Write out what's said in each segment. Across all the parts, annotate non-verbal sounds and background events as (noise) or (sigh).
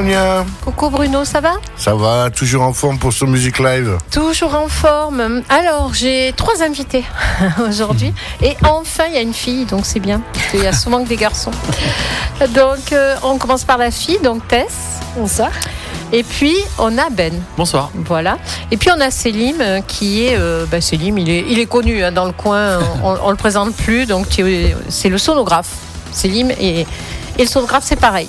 Sonia. Coucou Bruno, ça va? Ça va, toujours en forme pour ce Music Live Toujours en forme. Alors, j'ai trois invités (laughs) aujourd'hui. Et enfin, il y a une fille, donc c'est bien. Parce qu'il y a souvent que des garçons. Donc, euh, on commence par la fille, donc Tess. Bonsoir. Et puis, on a Ben. Bonsoir. Voilà. Et puis, on a Selim, euh, qui est. Euh, bah, Selim, il est, il est connu hein, dans le coin. On, on le présente plus. Donc, c'est le sonographe. Selim et. Et le sonographe, c'est pareil.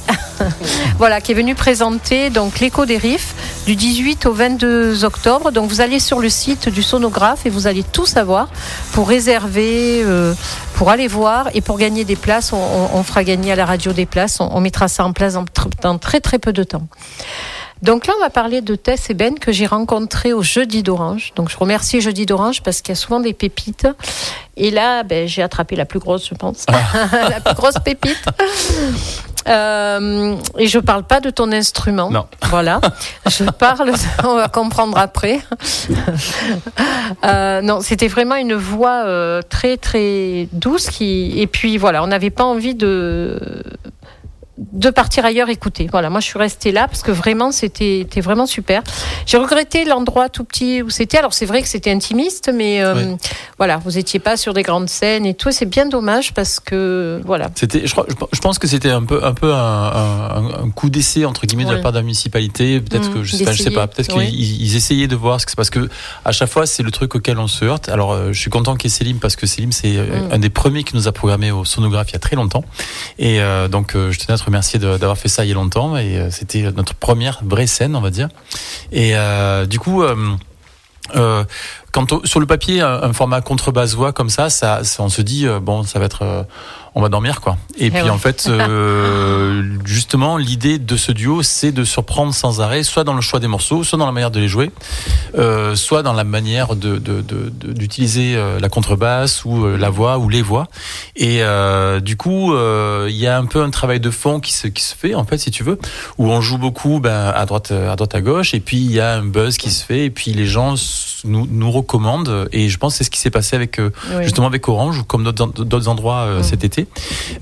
(laughs) voilà, qui est venu présenter donc l'écho des Riffs du 18 au 22 octobre. Donc vous allez sur le site du sonographe et vous allez tout savoir pour réserver, euh, pour aller voir et pour gagner des places. On, on- on fera gagner à la radio des places. On, on mettra ça en place dans, dans très très peu de temps. Donc là, on va parler de Tess et Ben que j'ai rencontrés au Jeudi d'Orange. Donc je remercie Jeudi d'Orange parce qu'il y a souvent des pépites. Et là, ben, j'ai attrapé la plus grosse, je pense. (laughs) la plus grosse pépite. (laughs) Euh, et je parle pas de ton instrument. Non. Voilà. Je parle, (laughs) on va comprendre après. Euh, non, c'était vraiment une voix euh, très très douce qui et puis voilà, on n'avait pas envie de de partir ailleurs écouter. Voilà, moi je suis restée là parce que vraiment c'était vraiment super. J'ai regretté l'endroit tout petit où c'était. Alors c'est vrai que c'était intimiste, mais euh, voilà, vous étiez pas sur des grandes scènes et tout. C'est bien dommage parce que voilà. C'était, je, crois- je pense que c'était un peu, un peu un, un- un coup d'essai entre guillemets de Ouais. la part de la municipalité. Peut-être Mmh, que je sais, pas, je sais pas. Peut-être oui. qu'ils ils essayaient de voir ce que c'est parce que à chaque fois c'est le truc auquel on se heurte. Alors euh, je suis content qu'il y ait Célim parce que Célim c'est euh, Mmh. un des premiers qui nous a programmé au sonographe il y a très longtemps. Et euh, donc euh, je tenais à te remercier d'avoir fait ça il y a longtemps. Et euh, c'était notre première vraie scène on va dire. Et euh, du coup. euh, quand sur le papier, un, un format contrebasse voix comme ça, ça, ça- on se dit bon, ça va être, on va dormir quoi. Et puis ouais. en fait, euh, (laughs) justement, l'idée de ce duo, c'est de surprendre sans arrêt, soit dans le choix des morceaux, soit dans la manière de les jouer, euh, soit dans la manière de de- de- de- d'utiliser euh, la contrebasse ou euh, la voix ou les voix. Et euh, du coup, euh, il y a un peu un travail de fond qui se qui se fait en fait, si tu veux, où on joue beaucoup ben, à droite à droite à gauche, et puis il y a un buzz qui se fait, et puis les gens nous nous recommandent. Et je pense que c'est ce qui s'est passé avec Oui. justement avec Orange ou comme d'autres d'autres endroits Mm. cet été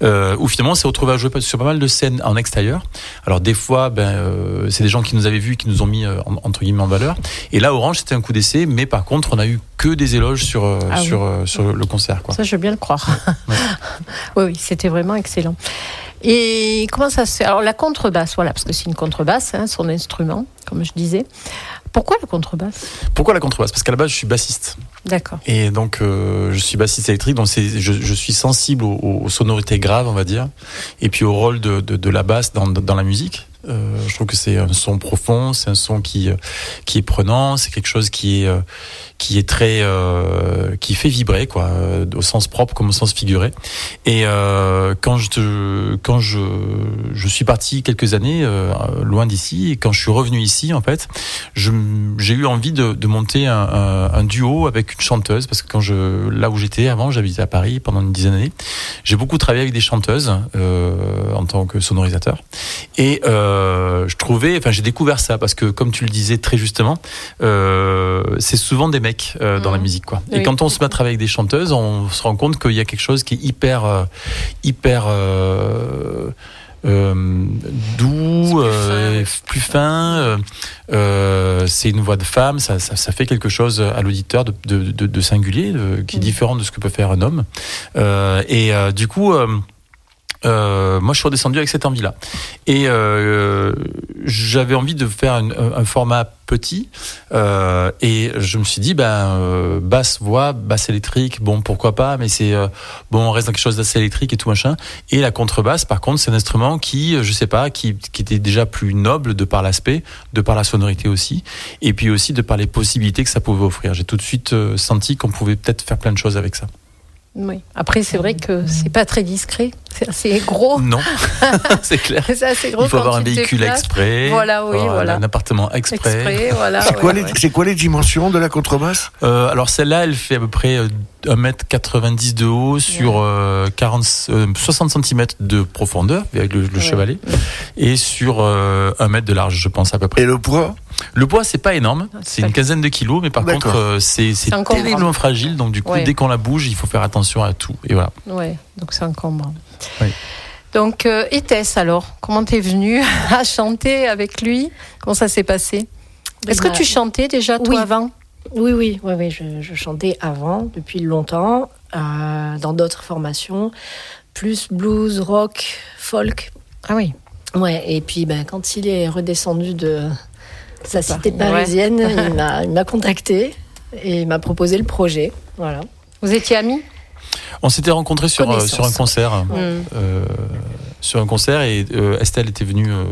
euh, où finalement on s'est retrouvé à jouer sur pas mal de scènes en extérieur alors des fois ben euh, c'est des gens qui nous avaient vus et qui nous ont mis euh, en- entre guillemets en valeur et là Orange c'était un coup d'essai mais par contre on a eu que des éloges sur Ah sur sur le concert quoi Ça, je veux bien le croire. Ouais. (laughs) oui, oui, c'était vraiment excellent. Et comment ça se fait? Alors, la contrebasse, voilà, parce que c'est une contrebasse, hein, son instrument, comme je disais. Pourquoi la contrebasse? Pourquoi la contrebasse? Parce qu'à la base je suis bassiste D'accord. Et donc, euh, je suis bassiste électrique, donc je, je suis sensible aux, aux sonorités graves, on va dire, et puis au rôle de, de, de la basse dans, dans la musique. Euh, je trouve que c'est un son profond, c'est un son qui euh, qui est prenant, c'est quelque chose qui est euh, qui est très euh, qui fait vibrer quoi, euh, au sens propre comme au sens figuré. Et euh, quand je te- quand je je suis parti quelques années loin d'ici et quand je suis revenu ici en fait, j'ai eu envie de, de monter un, un, duo avec une chanteuse parce que quand je là où j'étais avant, j'habitais à Paris pendant une dizaine d'années. J'ai beaucoup travaillé avec des chanteuses en tant que sonorisateur et euh, je trouvais, enfin j'ai découvert ça parce que comme tu le disais très justement, euh, c'est souvent des mecs euh, dans Mhm. la musique quoi. Et quand on se met à travailler avec des chanteuses, on se rend compte qu'il y a quelque chose qui est hyper euh, hyper euh, euh, doux, euh, plus fin. euh, euh, c'est une voix de femme, ça, ça, ça fait quelque chose à l'auditeur de, de, de, de singulier, qui est Mhm. différent de ce que peut faire un homme. Euh, et euh, du coup. Euh, moi, je suis redescendu avec cette envie-là. Et euh, j'avais envie de faire un format petit. Euh, et je me suis dit, ben, euh, basse voix, basse électrique, bon, pourquoi pas, mais c'est euh, bon, on reste dans quelque chose d'assez électrique et tout machin. Et la contrebasse, par contre, c'est un instrument qui, euh, je sais pas, qui, qui était déjà plus noble de par l'aspect, de par la sonorité aussi, et puis aussi de par les possibilités que ça pouvait offrir. J'ai tout de suite senti qu'on pouvait peut-être faire plein de choses avec ça. Oui. Après, c'est vrai que c'est pas très discret. C'est assez gros. Non, (laughs) c'est clair. C'est assez gros. Il faut avoir un véhicule exprès. Voilà, oui, voilà. Un appartement exprès. Exprès, voilà. C'est ouais, quoi, ouais. les- c'est quoi les dimensions de la contrebasse? Euh, alors celle-là, elle fait à peu près euh, 1m90 de haut sur euh, 40, euh, 60 cm de profondeur avec le, le Ouais. chevalet et sur euh, 1 mètre de large, je pense à peu près. Et le poids? Le poids, c'est pas énorme, c'est une quinzaine de kilos, mais par contre, euh, c'est c'est C'est encombrant. terriblement fragile. Donc du coup, Ouais. dès qu'on la bouge, il faut faire attention à tout. Et voilà. Ouais, donc c'est encombrant. Oui. Donc, euh, et Tess alors, comment t'es venue (laughs) à chanter avec lui? Comment ça s'est passé? Est-ce que tu chantais déjà toi oui. avant? Oui, oui, oui, oui je, je chantais avant, depuis longtemps, euh, dans d'autres formations, plus blues, rock, folk. Ah oui. Ouais, et puis ben, quand il est redescendu de sa cité parisienne, (laughs) il m'a- il m'a contacté et il m'a proposé le projet. Voilà. Vous étiez amis? On s'était rencontrés sur, euh, sur un concert. Euh, sur un concert et euh, Estelle était venue euh,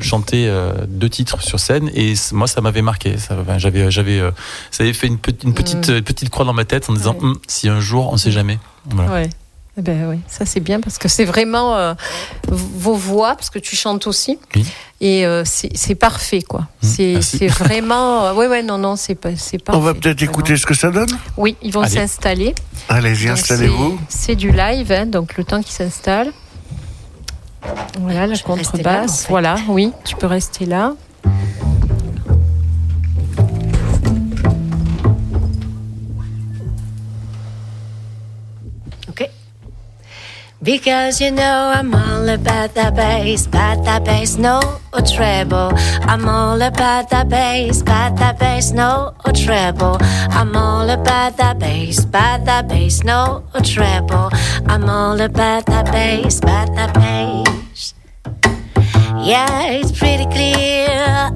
chanter euh, deux titres sur scène et moi ça m'avait marqué ça j'avais j'avais euh, ça avait fait une, petite une petite Mm. petite croix dans ma tête en disant Ouais. Hum, si un jour on sait jamais voilà. Ouais. Eh ben oui, ça c'est bien parce que c'est vraiment euh, vos voix, parce que tu chantes aussi, Oui. et euh, c'est parfait quoi. C'est merci. c'est (laughs) vraiment, euh, ouais non non c'est pas parfait. On va peut-être écouter ce que ça donne? Oui, ils vont Allez. s'installer. Allez-y, installez-vous. c'est- C'est du live, hein, donc le temps qu'ils s'installent. Voilà la contrebasse. en fait. Voilà, oui, tu peux rester là. Okay. Because you know I'm all about that bass, about that bass, no treble. I'm all about that bass, about that bass, no treble. I'm all about that bass, about that bass, no treble. I'm all about that bass, about that bass. Yeah, it's pretty clear.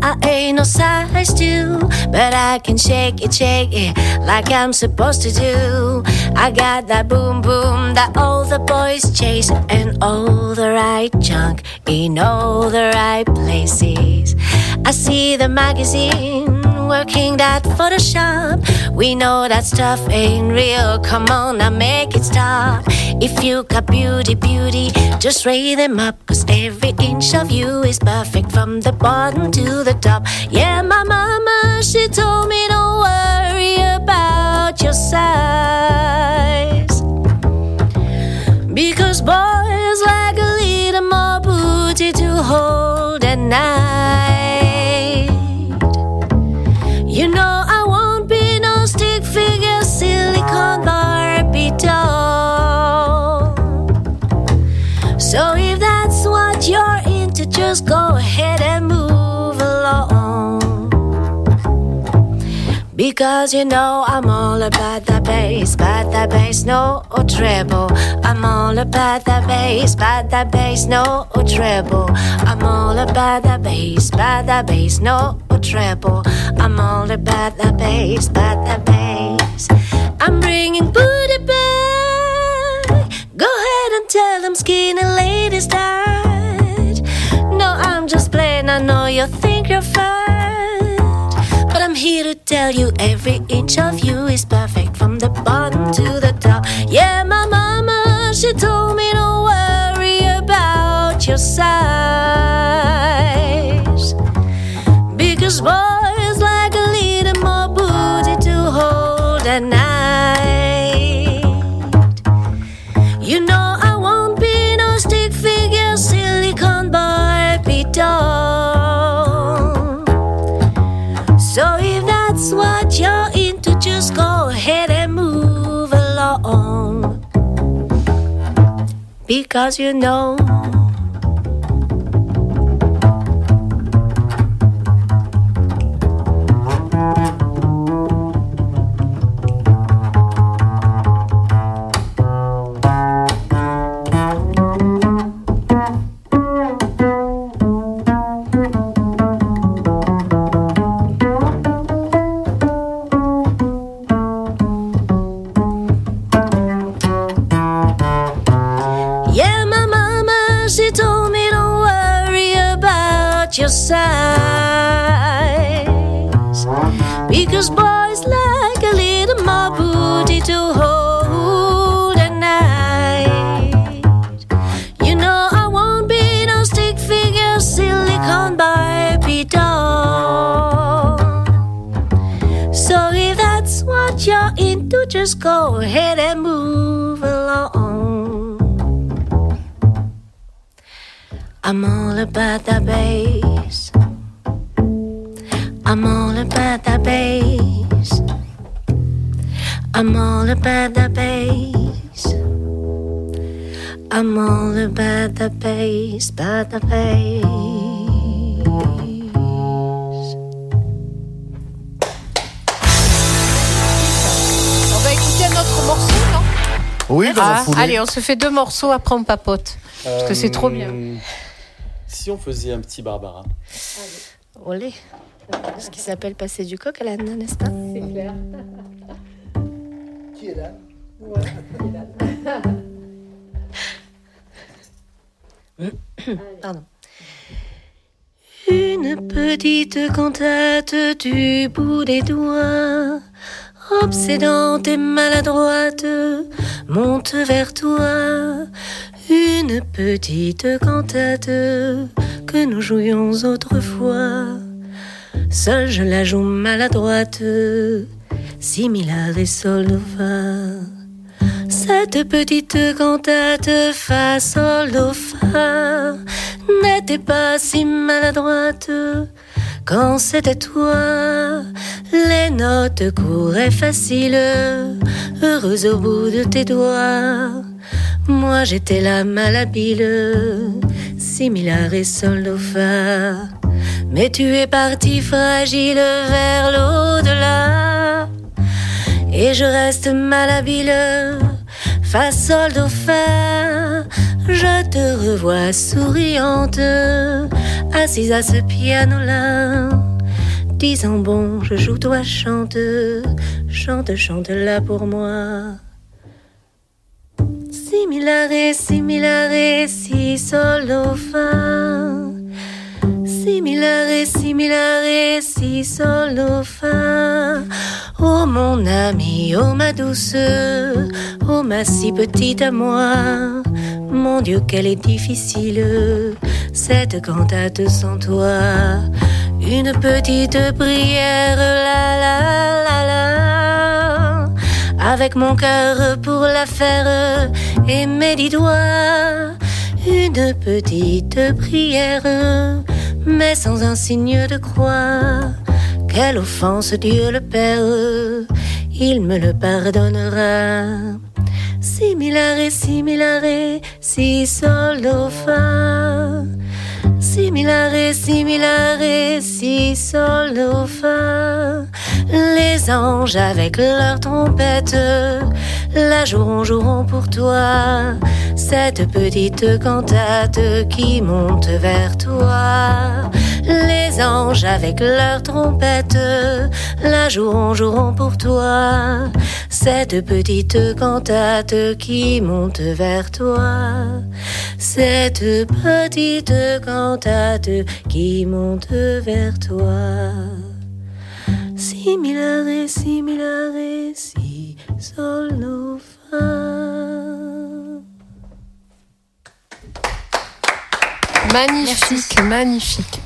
I ain't no size two, but I can shake it, shake it like I'm supposed to do. I got that boom boom that all the boys chase, and all the right junk in all the right places. I see the magazine working that Photoshop. We know that stuff ain't real. Come on, now make it stop. If you got beauty, beauty, just raise them up. Cause every inch of you is perfect from the bottom to the top. Yeah, my mama, she told me don't Because you know I'm all about that bass, about that bass, no or treble. I'm all about that bass, about that bass, no or treble. I'm all about that bass, about that bass, no or treble. I'm all about that bass, about that bass. I'm bringing booty back. Go ahead and tell them skinny ladies that. No, I'm just playing. I know you think you're fine. I'm here to tell you every inch of you is perfect from the bottom to the top. Yeah, my mama, she told me don't worry about your size. Because boys Because you know. Se fait deux morceaux, après on papote. Parce que c'est trop bien. Euh, Si on faisait un petit Barbara. Olé. Ce qui s'appelle passer du coq à l'âne, n'est-ce pas? C'est clair. (laughs) Pardon. Une petite cantate du bout des doigts, obsédante et maladroite, monte vers toi. Une petite cantate que nous jouions autrefois. Seule je la joue maladroite, similaire et sol do fa. Cette petite cantate fa sol do fa n'était pas si maladroite quand c'était toi. Les notes couraient faciles, heureuse au bout de tes doigts. Moi j'étais la malhabile, similaire et sol fa. Mais tu es parti fragile vers l'au-delà. Et je reste malhabile, fa sol do. Je te revois souriante, assise à ce piano-là. Disant bon, je joue, toi chante, chante, chante là pour moi. Similare, similare, si sol do fa. Similare, similare, si fa. Oh mon ami, oh ma douce, oh ma si petite à moi. Mon Dieu, qu'elle est difficile, cette cantate sans toi. Une petite prière, la la la la. Avec mon cœur pour la faire et mes dix doigts. Une petite prière, mais sans un signe de croix. Quelle offense, Dieu le Père, il me le pardonnera. Similare, similare, si sol do fa. Similare, similare, si sol fa. Les anges avec leurs trompettes la joueront, joueront pour toi. Cette petite cantate qui monte vers toi. Les anges avec leurs trompettes la joueront, joueront pour toi. Cette petite cantate qui monte vers toi. Cette petite cantate qui monte vers toi. Similare, similare, si sol do fa. Magnifique, magnifique.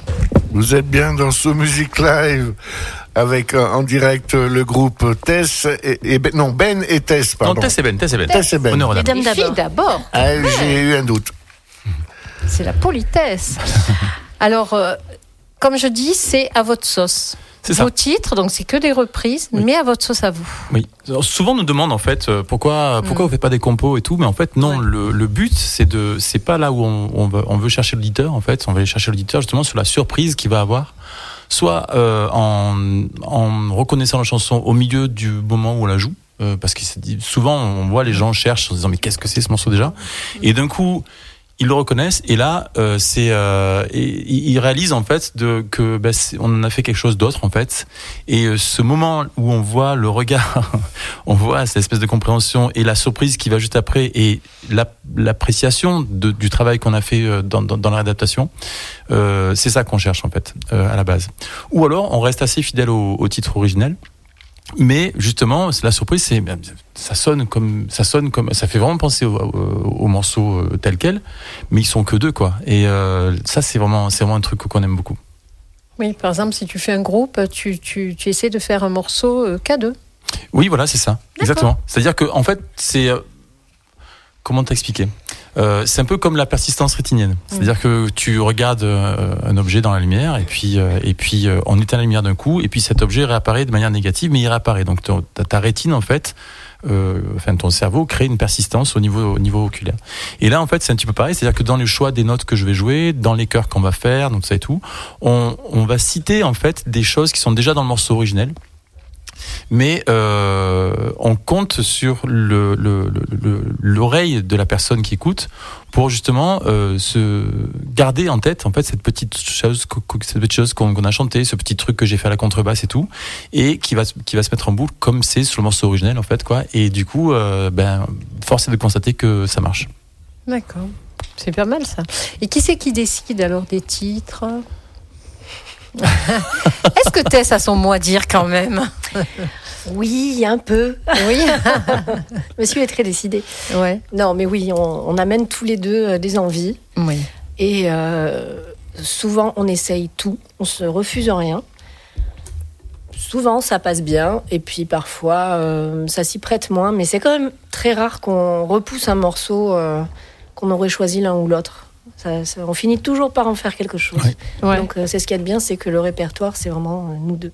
Vous êtes bien dans ce Music Live avec euh, en direct euh, le groupe Tess et, et Ben- non Ben et Tess Non, pardon. Tess et Ben, Tess et Ben. Tess et Ben. Honneur aux Les dames. dames Les filles d'abord. Ah, J'ai eu un doute. C'est la politesse. (laughs) Alors, euh, comme je dis, c'est à votre sauce. Ça. Vos titres, donc c'est que des reprises, Oui. mais à votre sauce à vous. Oui. Alors, souvent on nous demande en fait euh, pourquoi pourquoi Mm. vous faites pas des compos et tout, mais en fait non. Ouais. Le, le but c'est de c'est pas là où on, on veut on veut chercher l'auditeur en fait. On va aller chercher l'auditeur justement sur la surprise qu'il va avoir, soit euh, en en reconnaissant la chanson au milieu du moment où on la joue. euh, parce que souvent on voit les gens cherchent en se disant mais qu'est-ce que c'est ce morceau déjà? Et d'un coup ils le reconnaissent. Et là euh, c'est euh, ils réalisent en fait de que bah, on en a fait quelque chose d'autre en fait. Et euh, ce moment où on voit le regard (laughs) on voit cette espèce de compréhension et la surprise qui va juste après et la- l'appréciation du travail qu'on a fait euh, dans, dans, la réadaptation euh, c'est ça qu'on cherche en fait à la base. Ou alors on reste assez fidèle au, au titre originel mais justement, la surprise, c'est ben, ça sonne comme ça sonne comme ça fait vraiment penser au, au- au morceau euh, tel quel, mais ils sont que deux quoi. Et euh, ça, c'est vraiment c'est vraiment un truc qu'on aime beaucoup. Oui, par exemple, si tu fais un groupe, tu, tu, tu essaies de faire un morceau euh, qu'à deux. Oui, voilà, c'est ça, exactement. C'est-à-dire que en fait, c'est euh, comment t'expliquer? Euh, c'est un peu comme la persistance rétinienne. C'est-à-dire que tu regardes euh, un objet dans la lumière et puis euh, et puis euh, on éteint la lumière d'un coup et puis cet objet réapparaît de manière négative, mais il réapparaît. Donc ta rétine en fait. Euh, enfin, ton cerveau crée une persistance au niveau au niveau oculaire. Et là, en fait, c'est un petit peu pareil, c'est-à-dire que dans le choix des notes que je vais jouer, dans les chœurs qu'on va faire, donc ça et tout, on, on va citer en fait des choses qui sont déjà dans le morceau originel, mais euh, on compte sur le- le- le- le- l'oreille de la personne qui écoute pour justement euh, se garder en tête en fait cette petite chose, cette petite chose qu'on a chanté, ce petit truc que j'ai fait à la contrebasse et tout, et qui va qui va se mettre en boucle comme c'est sur le morceau originel en fait quoi. Et du coup, euh, ben force est de constater que ça marche. D'accord. C'est pas mal ça. Et qui c'est qui décide alors des titres? Est-ce que Tess a son mot à dire quand même? Oui, un peu. Oui. (laughs) Monsieur est très décidé. Ouais. Non, mais oui, on, on amène tous les deux euh, des envies. Oui. Et euh, souvent, on essaye tout. On se refuse rien. Souvent, ça passe bien. Et puis, parfois, euh, ça s'y prête moins. Mais c'est quand même très rare qu'on repousse un morceau euh, qu'on aurait choisi l'un ou l'autre. Ça- ça- on finit toujours par en faire quelque chose. Ouais. Ouais. Donc, euh, c'est ce qu'il y a de bien, c'est que le répertoire, c'est vraiment euh, nous deux.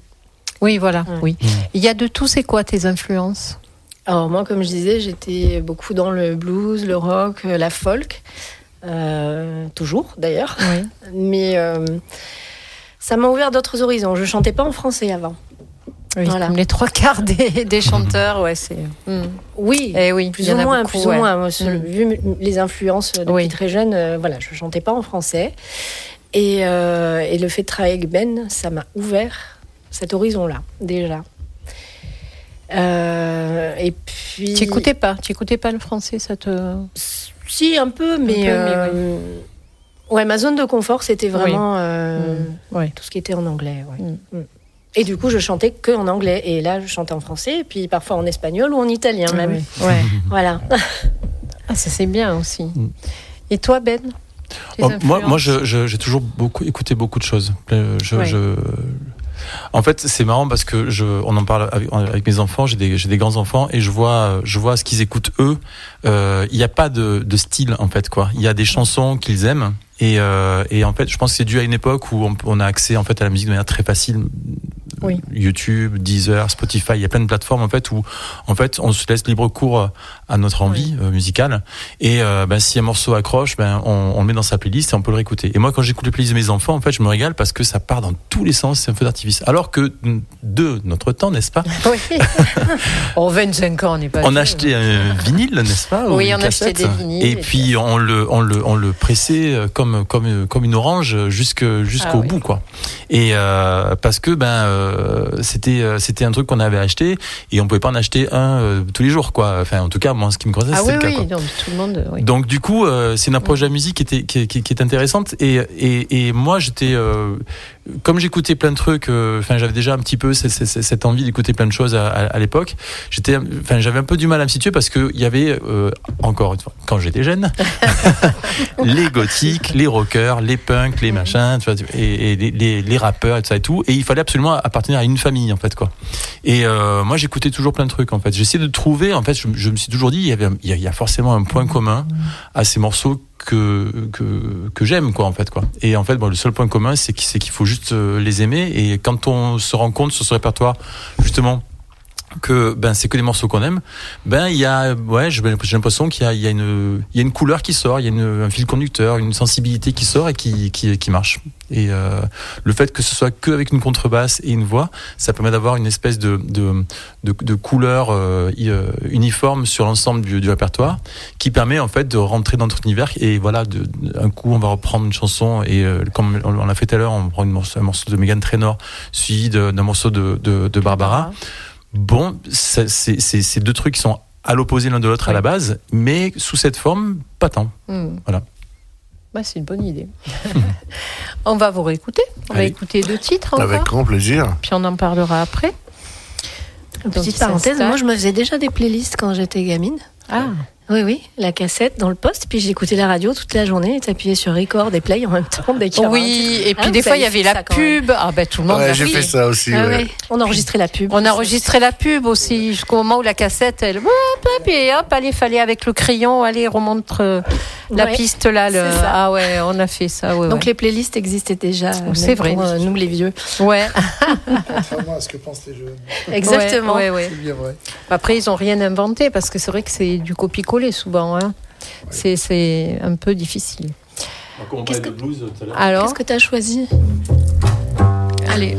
Oui, voilà. Ouais. Oui. Il y a de tout. C'est quoi tes influences? Alors moi, comme je disais, j'étais beaucoup dans le blues, le rock, euh, la folk, Euh, toujours d'ailleurs. Oui. Mais euh, ça m'a ouvert d'autres horizons. Je chantais pas en français avant. Oui, Voilà. Comme les trois quarts des, des chanteurs, ouais, c'est. Hmm. Oui, Eh oui, plus ou moins, beaucoup, plus ouais. ou moins. Moi, ce- Mm. Vu les influences euh, depuis Oui. très jeune, euh, voilà, je chantais pas en français. Et, euh, et le fait de travailler avec Ben, ça m'a ouvert cet horizon-là déjà. Euh, et puis. Tu écoutais pas Tu écoutais pas le français Ça te. Si, un peu, mais. peu, mais euh, ouais. ma zone de confort, c'était vraiment euh, Mm. Ouais. tout ce qui était en anglais. ouais. Et du coup, je chantais que en anglais. Et là, je chantais en français, et puis parfois en espagnol ou en italien même. Ouais. (laughs) Ouais. Voilà. Ah, ça c'est bien aussi. Mm. Et toi, Ben? Oh, moi, moi, j'ai toujours beaucoup écouté beaucoup de choses. Euh, Je, Ouais. je- En fait, c'est marrant parce que je, on en parle avec, avec mes enfants. J'ai des, j'ai des grands enfants et je vois, je vois ce qu'ils écoutent eux. Euh, Il n'y a pas de, de style en fait quoi. Il y a des chansons qu'ils aiment et, euh, et en fait, je pense que c'est dû à une époque où on, on a accès en fait à la musique de manière très facile. YouTube, Deezer, Spotify, il y a plein de plateformes en fait où en fait on se laisse libre cours à notre envie euh, musicale et euh, ben, si un morceau accroche, ben on, on le met dans sa playlist et on peut le réécouter. Et moi quand j'écoute les playlists de mes enfants, en fait, je me régale parce que ça part dans tous les sens, c'est un feu d'artifice. Alors que de notre temps, n'est-ce pas (laughs) Oui. (laughs) En 25 ans, on n'est pas. On achetait un vinyle, n'est-ce pas ou Oui, on achetait des vinyles, Et puis on le, on le, on le pressait euh, comme, comme, comme une orange jusqu'au Ah oui. bout, quoi. Et euh, parce que ben euh, c'était, c'était un truc qu'on avait acheté et on pouvait pas en acheter un euh, tous les jours, quoi. Enfin, en tout cas, moi, ce qui me concerne, Ah c'était oui, le cas. oui, quoi. donc tout le monde. Oui. Donc du coup, euh, c'est une approche de la musique qui était qui, qui- qui est intéressante et et, et moi j'étais euh, comme j'écoutais plein de trucs, euh, enfin j'avais déjà un petit peu cette, cette- cette envie d'écouter plein de choses à, à- à l'époque. J'étais, enfin j'avais un peu du mal à me situer parce que il y avait euh, encore une fois quand j'étais jeune, (laughs) les gothiques, les rockers, les punks, les machins, tu vois, et, et les, les, les rappeurs et tout ça et tout. Et il fallait absolument appartenir à une famille en fait quoi. Et euh, moi j'écoutais toujours plein de trucs en fait. J'essayais de trouver en fait, je, je me suis toujours dit il y avait il y a forcément un point commun à ces morceaux que que, que j'aime quoi en fait quoi. Et en fait bon, le seul point commun c'est qu'il faut juste euh, les aimer et quand on se rend compte sur ce répertoire justement que ben c'est que des morceaux qu'on aime. Ben il y a ouais j'ai l'impression qu'il y a une il y a une couleur qui sort il y a une, un fil conducteur une sensibilité qui sort et qui qui, qui marche. Et euh, le fait que ce soit que avec une contrebasse et une voix ça permet d'avoir une espèce de de de, couleur euh, euh, uniforme sur l'ensemble du, du répertoire qui permet en fait de rentrer dans notre univers et voilà de, un coup on va reprendre une chanson et euh, comme on, l'a fait tout à l'heure on prend un morceau de Megan Trainor suivi d'un morceau de, de Barbara Bon, ça, c'est c'est- c'est deux trucs qui sont à l'opposé l'un de l'autre à la base, mais sous cette forme, pas tant. Hmm. Voilà. Bah, c'est une bonne idée. (laughs) on va vous réécouter. On va écouter deux titres encore. Avec grand plaisir. Puis on en parlera après. Petite parenthèse, moi je me faisais déjà des playlists quand j'étais gamine. Ah, Oui, oui, la cassette dans le poste, puis j'écoutais la radio toute la journée et t'appuyais sur record et play en même temps dès qu'il oui. Et puis Ah, des fois, il y avait la pub. Ah, ben tout le monde. Ouais, j'ai fait. ça aussi. Ah ouais. ouais, On enregistrait la pub. On a enregistré la pub aussi jusqu'au moment où la cassette, elle, hop, hop, et hop, allez, fallait avec le crayon, aller remontre euh, la Ouais, piste là. Le... Ah ouais, on a fait ça. Ouais, Donc ouais. les playlists existaient déjà. euh, c'est vrai. pour, euh, nous les vieux. Ouais. Contrairement à ce que pensent les jeunes. Exactement. Ouais, ouais, ouais. C'est bien vrai. Après, ils ont rien inventé parce que c'est vrai que c'est du souvent. Hein. C'est- C'est un peu difficile. Qu'est-ce. Alors, Qu'est-ce que tu as choisi? Allez.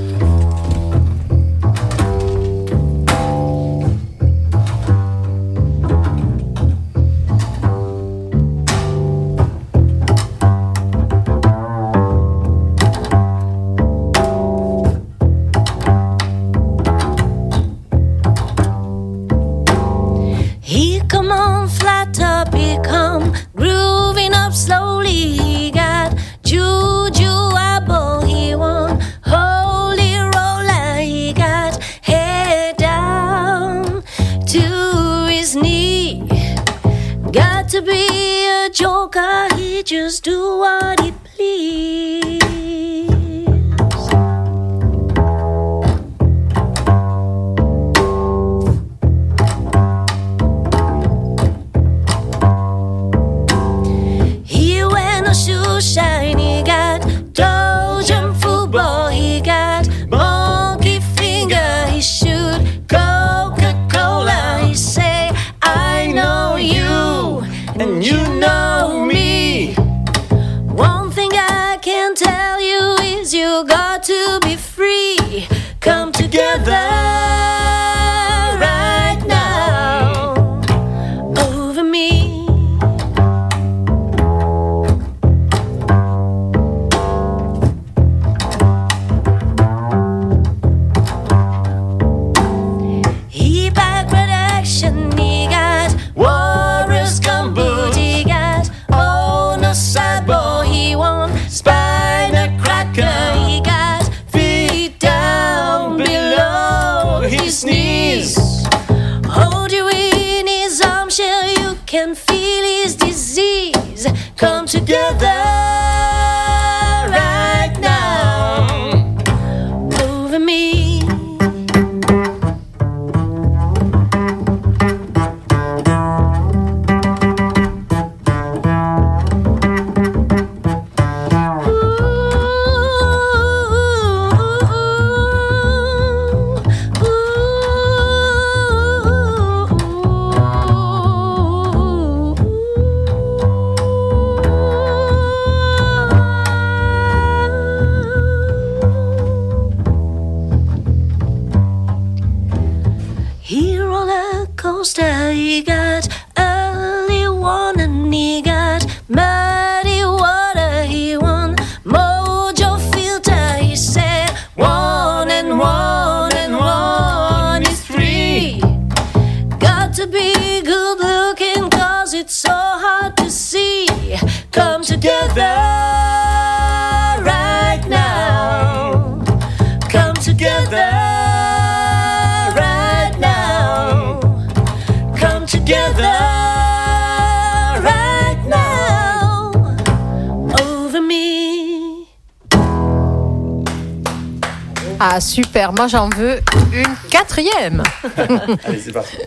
Moi j'en veux une quatrième. (laughs) Allez, c'est parti.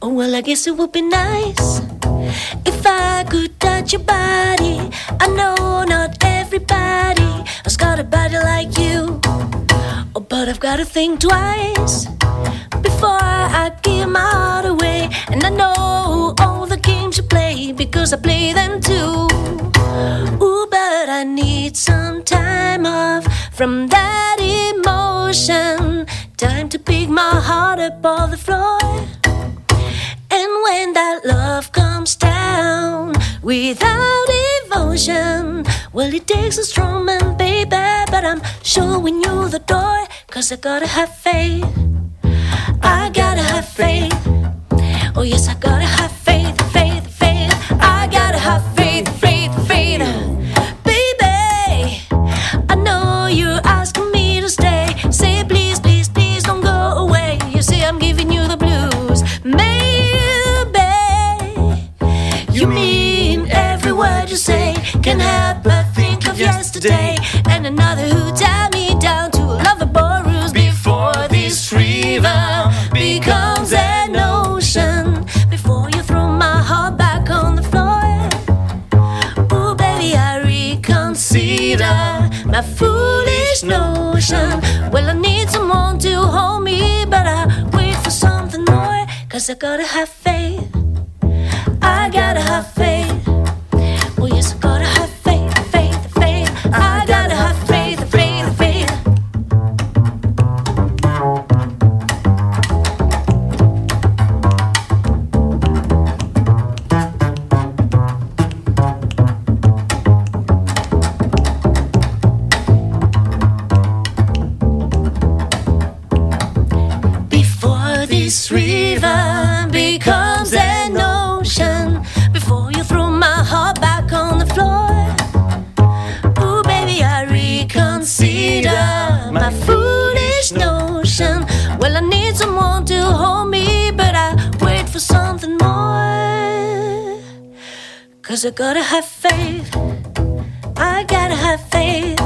Oh, well, I guess it would be nice if I could touch your body. I know not everybody has got a body like you. Oh, but I've got to think twice before I give my heart away. And I know all the games you play because I play them too. Ooh, but I need some time off from that emotion. Time to pick my heart up off the floor. And when that love comes down without devotion, well, it takes a strong man, baby. But I'm showing you the door, cause I gotta have faith. I gotta have faith. Oh, yes, I gotta have faith, faith, faith. I gotta have faith, faith, faith. Baby, I know you're asking me to stay. Say, please, please, please don't go away. You say I'm giving you the blues. Maybe you mean every word you say. Can help but think of yesterday and another foolish notion. Well, I need someone to hold me, but I wait for something more. Cause I gotta have faith. I gotta have faith. This river becomes an ocean, before you throw my heart back on the floor. Ooh, baby, I reconsider my foolish notion. Well, I need someone to hold me, but I wait for something more. Cause I gotta have faith. I gotta have faith.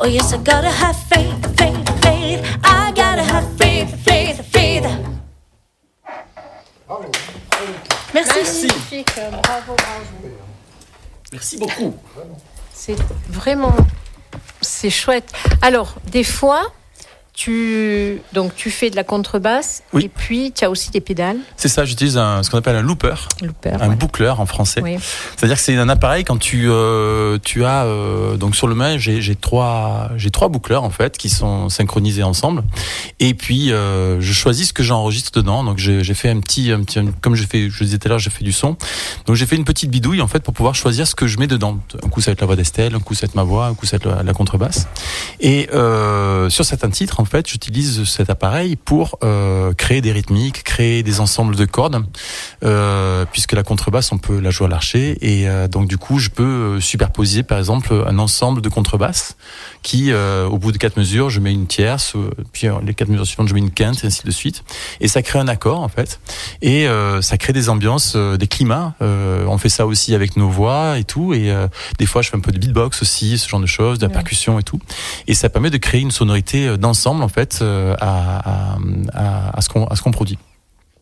Oh, yes, I gotta have faith, faith, faith. I gotta have faith, Merci. Magnifique, bravo, bravo. Merci beaucoup. C'est vraiment, c'est chouette. Alors, des fois, tu, donc, tu fais de la contrebasse Oui. et puis tu as aussi des pédales. C'est ça, j'utilise un- ce qu'on appelle un looper, Looper, un ouais. boucleur en français. Oui. C'est-à-dire que c'est un appareil quand tu euh, tu as euh, donc sur le main j'ai j'ai trois j'ai trois boucleurs en fait qui sont synchronisés ensemble et puis euh, je choisis ce que j'enregistre dedans donc j'ai j'ai fait un petit un petit comme je fais je disais tout à l'heure j'ai fait du son donc j'ai fait une petite bidouille en fait pour pouvoir choisir ce que je mets dedans un coup ça va être la voix d'Estelle un coup ça va être ma voix un coup ça va être la, la contrebasse et euh, sur certains titres en fait j'utilise cet appareil pour euh, créer des rythmiques créer des ensembles de cordes euh, puisque la contrebasse on peut la jouer à l'archer. Et euh, donc du coup je peux superposer par exemple un ensemble de contrebasses qui au bout de quatre mesures je mets une tierce puis les quatre mesures suivantes je mets une quinte et ainsi de suite. Et ça crée un accord en fait. Et ça crée des ambiances des climats. On fait ça aussi avec nos voix et tout. Et des fois je fais un peu de beatbox aussi ce genre de choses de la Ouais. percussion et tout. Et ça permet de créer une sonorité euh, en fait euh, à, à, à, à ce qu'on à ce qu'on produit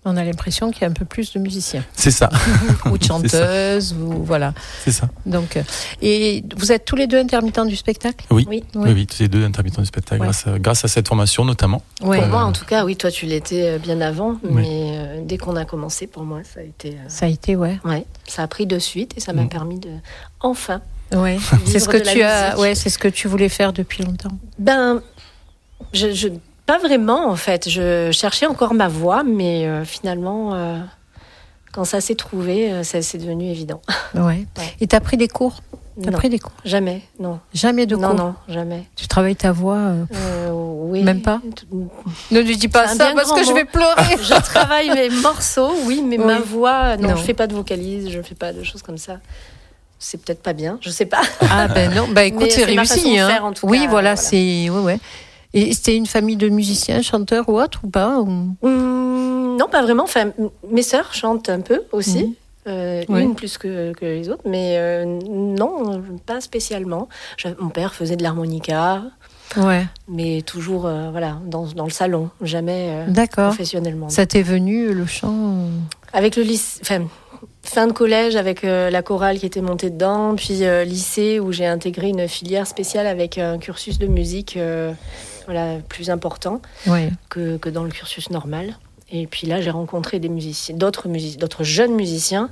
On a l'impression qu'il y a un peu plus de musiciens c'est ça (laughs) ou de chanteuses ou voilà. c'est ça Donc, euh, et vous êtes tous les deux intermittents du spectacle? Oui, Oui. oui, oui, tous les deux intermittents du spectacle, Ouais. grâce, à, grâce à cette formation notamment. Ouais. Pour moi, en tout cas, oui, toi, tu l'étais euh, bien avant, Oui. mais euh, dès qu'on a commencé, pour moi, ça a été. euh, Ça a été ouais. ouais, ça a pris de suite et ça m'a Mm. permis de enfin. Ouais. C'est ce que tu as. Ouais, c'est ce que tu voulais faire depuis longtemps. Ben, je, je- pas vraiment en fait. Je cherchais encore ma voix, mais euh, finalement, euh, quand ça s'est trouvé, euh, ça c'est devenu évident. (laughs) Ouais. Ouais. Et t'as pris des cours? T'as Non, pris des cours? jamais, non, Jamais de non, cours? non, jamais. Tu travailles ta voix. euh, Euh, oui. Même pas? Ne lui dis pas ça parce que je vais pleurer. (laughs) Je travaille mes morceaux, oui, mais Oui. ma voix, non, Non. je fais pas de vocalise, je fais pas de choses comme ça. C'est peut-être pas bien, je sais pas. Ah ben non, bah (laughs) écoute, c'est c'est ma façon réussi. de hein. faire, en tout oui, cas, voilà, voilà. c'est ouais, ouais. Et c'était une famille de musiciens, chanteurs ou autres ou pas ou- Hum, non, pas vraiment. Enfin, mes sœurs chantent un peu aussi. Mhm. Euh. Une plus que, que les autres, mais euh, non, pas spécialement. Mon père faisait de l'harmonica, Ouais, mais toujours euh, voilà, dans, dans le salon, jamais professionnellement. Ça t'est venu le chant Avec le lycée, enfin, fin de collège avec euh, la chorale qui était montée dedans, puis euh, lycée où j'ai intégré une filière spéciale avec un cursus de musique euh, voilà, plus important que, que dans le cursus normal. Et puis là, j'ai rencontré des musiciens, d'autres musiciens, d'autres jeunes musiciens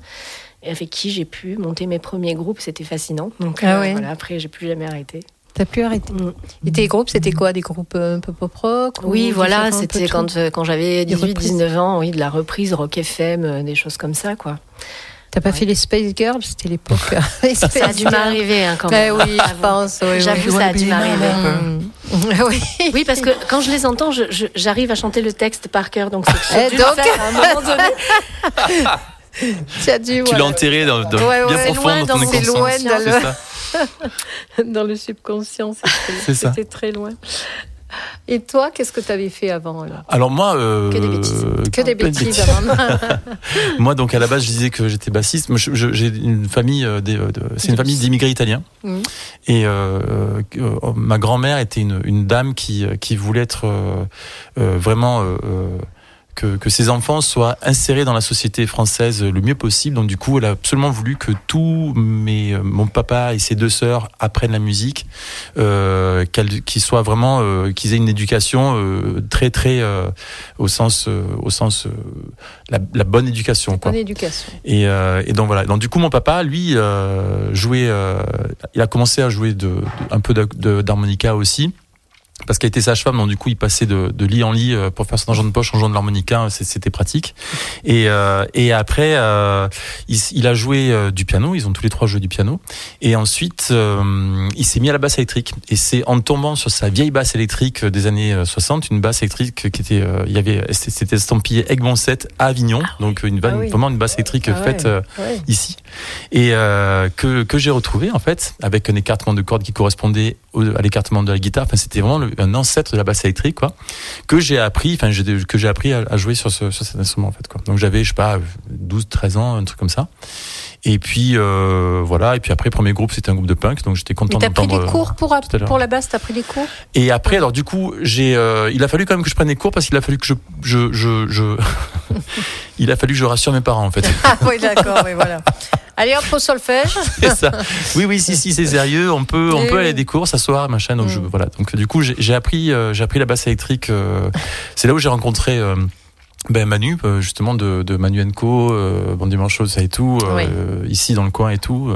avec qui j'ai pu monter mes premiers groupes. C'était fascinant. Donc Ah euh, ouais. voilà, après, j'ai plus jamais arrêté. T'as pu arrêter. Mm. Et tes groupes, c'était quoi? Des groupes euh, un peu pop rock ou Oui, voilà, c'était quand, euh, quand j'avais Des 18-19 ans, oui, de la reprise rock FM, euh, des choses comme ça, quoi. T'as pas Ouais. fait les Space Girls C'était l'époque. les Ça a dû m'arriver hein, quand Ben même. oui, je pense. oui, J'avoue, oui. ça a dû m'arriver. Mm. oui. Oui, parce que quand je les entends, j'arrive à chanter le texte par cœur, donc c'est Eh, donc- à un moment donné. (laughs) Tu as dû. Tu l'as enterré dans, dans- Ouais, bien ouais, profond loin dans dans ton C'est inconscient. loin dans le- ça. (laughs) dans le subconscient. C'était très loin. Et toi, qu'est-ce que tu avais fait avant alors Alors moi, euh, Que des bêtises. Que des bêtises avant. (laughs) Moi, donc à la base, je disais que j'étais bassiste. J'ai une famille, euh, c'est une famille d'immigrés italiens. Mhm. Et euh, euh, ma grand-mère était une, une dame qui, euh, qui voulait être euh, euh, vraiment euh, euh, que, que ses enfants soient insérés dans la société française le mieux possible. Donc du coup, elle a absolument voulu que tous mes, mon papa et ses deux sœurs apprennent la musique, euh, qu'ils soient vraiment, euh, qu'ils aient une éducation euh, très très euh, au sens, euh, au sens euh, la, la bonne éducation. Quoi. Bonne éducation. Et, euh, et donc voilà. Donc du coup, mon papa, lui, euh, jouait. euh, il a commencé à jouer de, de- un peu d'harmonica aussi. Parce qu'il était sage-femme, donc du coup il passait de, de lit en lit euh, pour faire son argent de poche en jouant de l'harmonica, c'est- c'était pratique. Et, euh, et après, euh, il, il a joué euh, du piano, ils ont tous les trois joué du piano. Et ensuite, euh, il s'est mis à la basse électrique. Et c'est en tombant sur sa vieille basse électrique euh, des années euh, 60, une basse électrique qui était, euh, il y avait, c'était estampillé Egmont 7 à Avignon, donc une, Ah oui. vraiment une basse électrique Ah faite euh, Ouais. ici et euh, que, que j'ai retrouvé en fait avec un écartement de cordes qui correspondait au- à l'écartement de la guitare enfin c'était vraiment le- un ancêtre de la basse électrique quoi que j'ai appris enfin que j'ai appris à, à jouer sur, ce, sur cet instrument en fait quoi donc j'avais je sais pas 12 13 ans un truc comme ça et puis euh, voilà et puis après premier groupe c'était un groupe de punk donc j'étais content t'as pris des cours pour, à l'heure. pour la basse, t'as pris des cours? Et après, alors du coup, j'ai, euh, il a fallu quand même que je prenne des cours parce qu'il a fallu que je, je, je, je- (laughs) il a fallu que je rassure mes parents en fait. Ah oui, d'accord, oui, voilà. (laughs) Allez, hop, au solfège. (laughs) C'est ça. Oui, oui, si, si, c'est sérieux. On peut, on Et peut oui. aller à des cours, s'asseoir, machin. Donc, je, Mm. voilà. Donc, du coup, j'ai appris, euh, j'ai appris la basse électrique. euh, c'est là où j'ai rencontré. euh, ben Manu justement de, de Manu Co euh, bon dimanche ça et tout euh, ici dans le coin et tout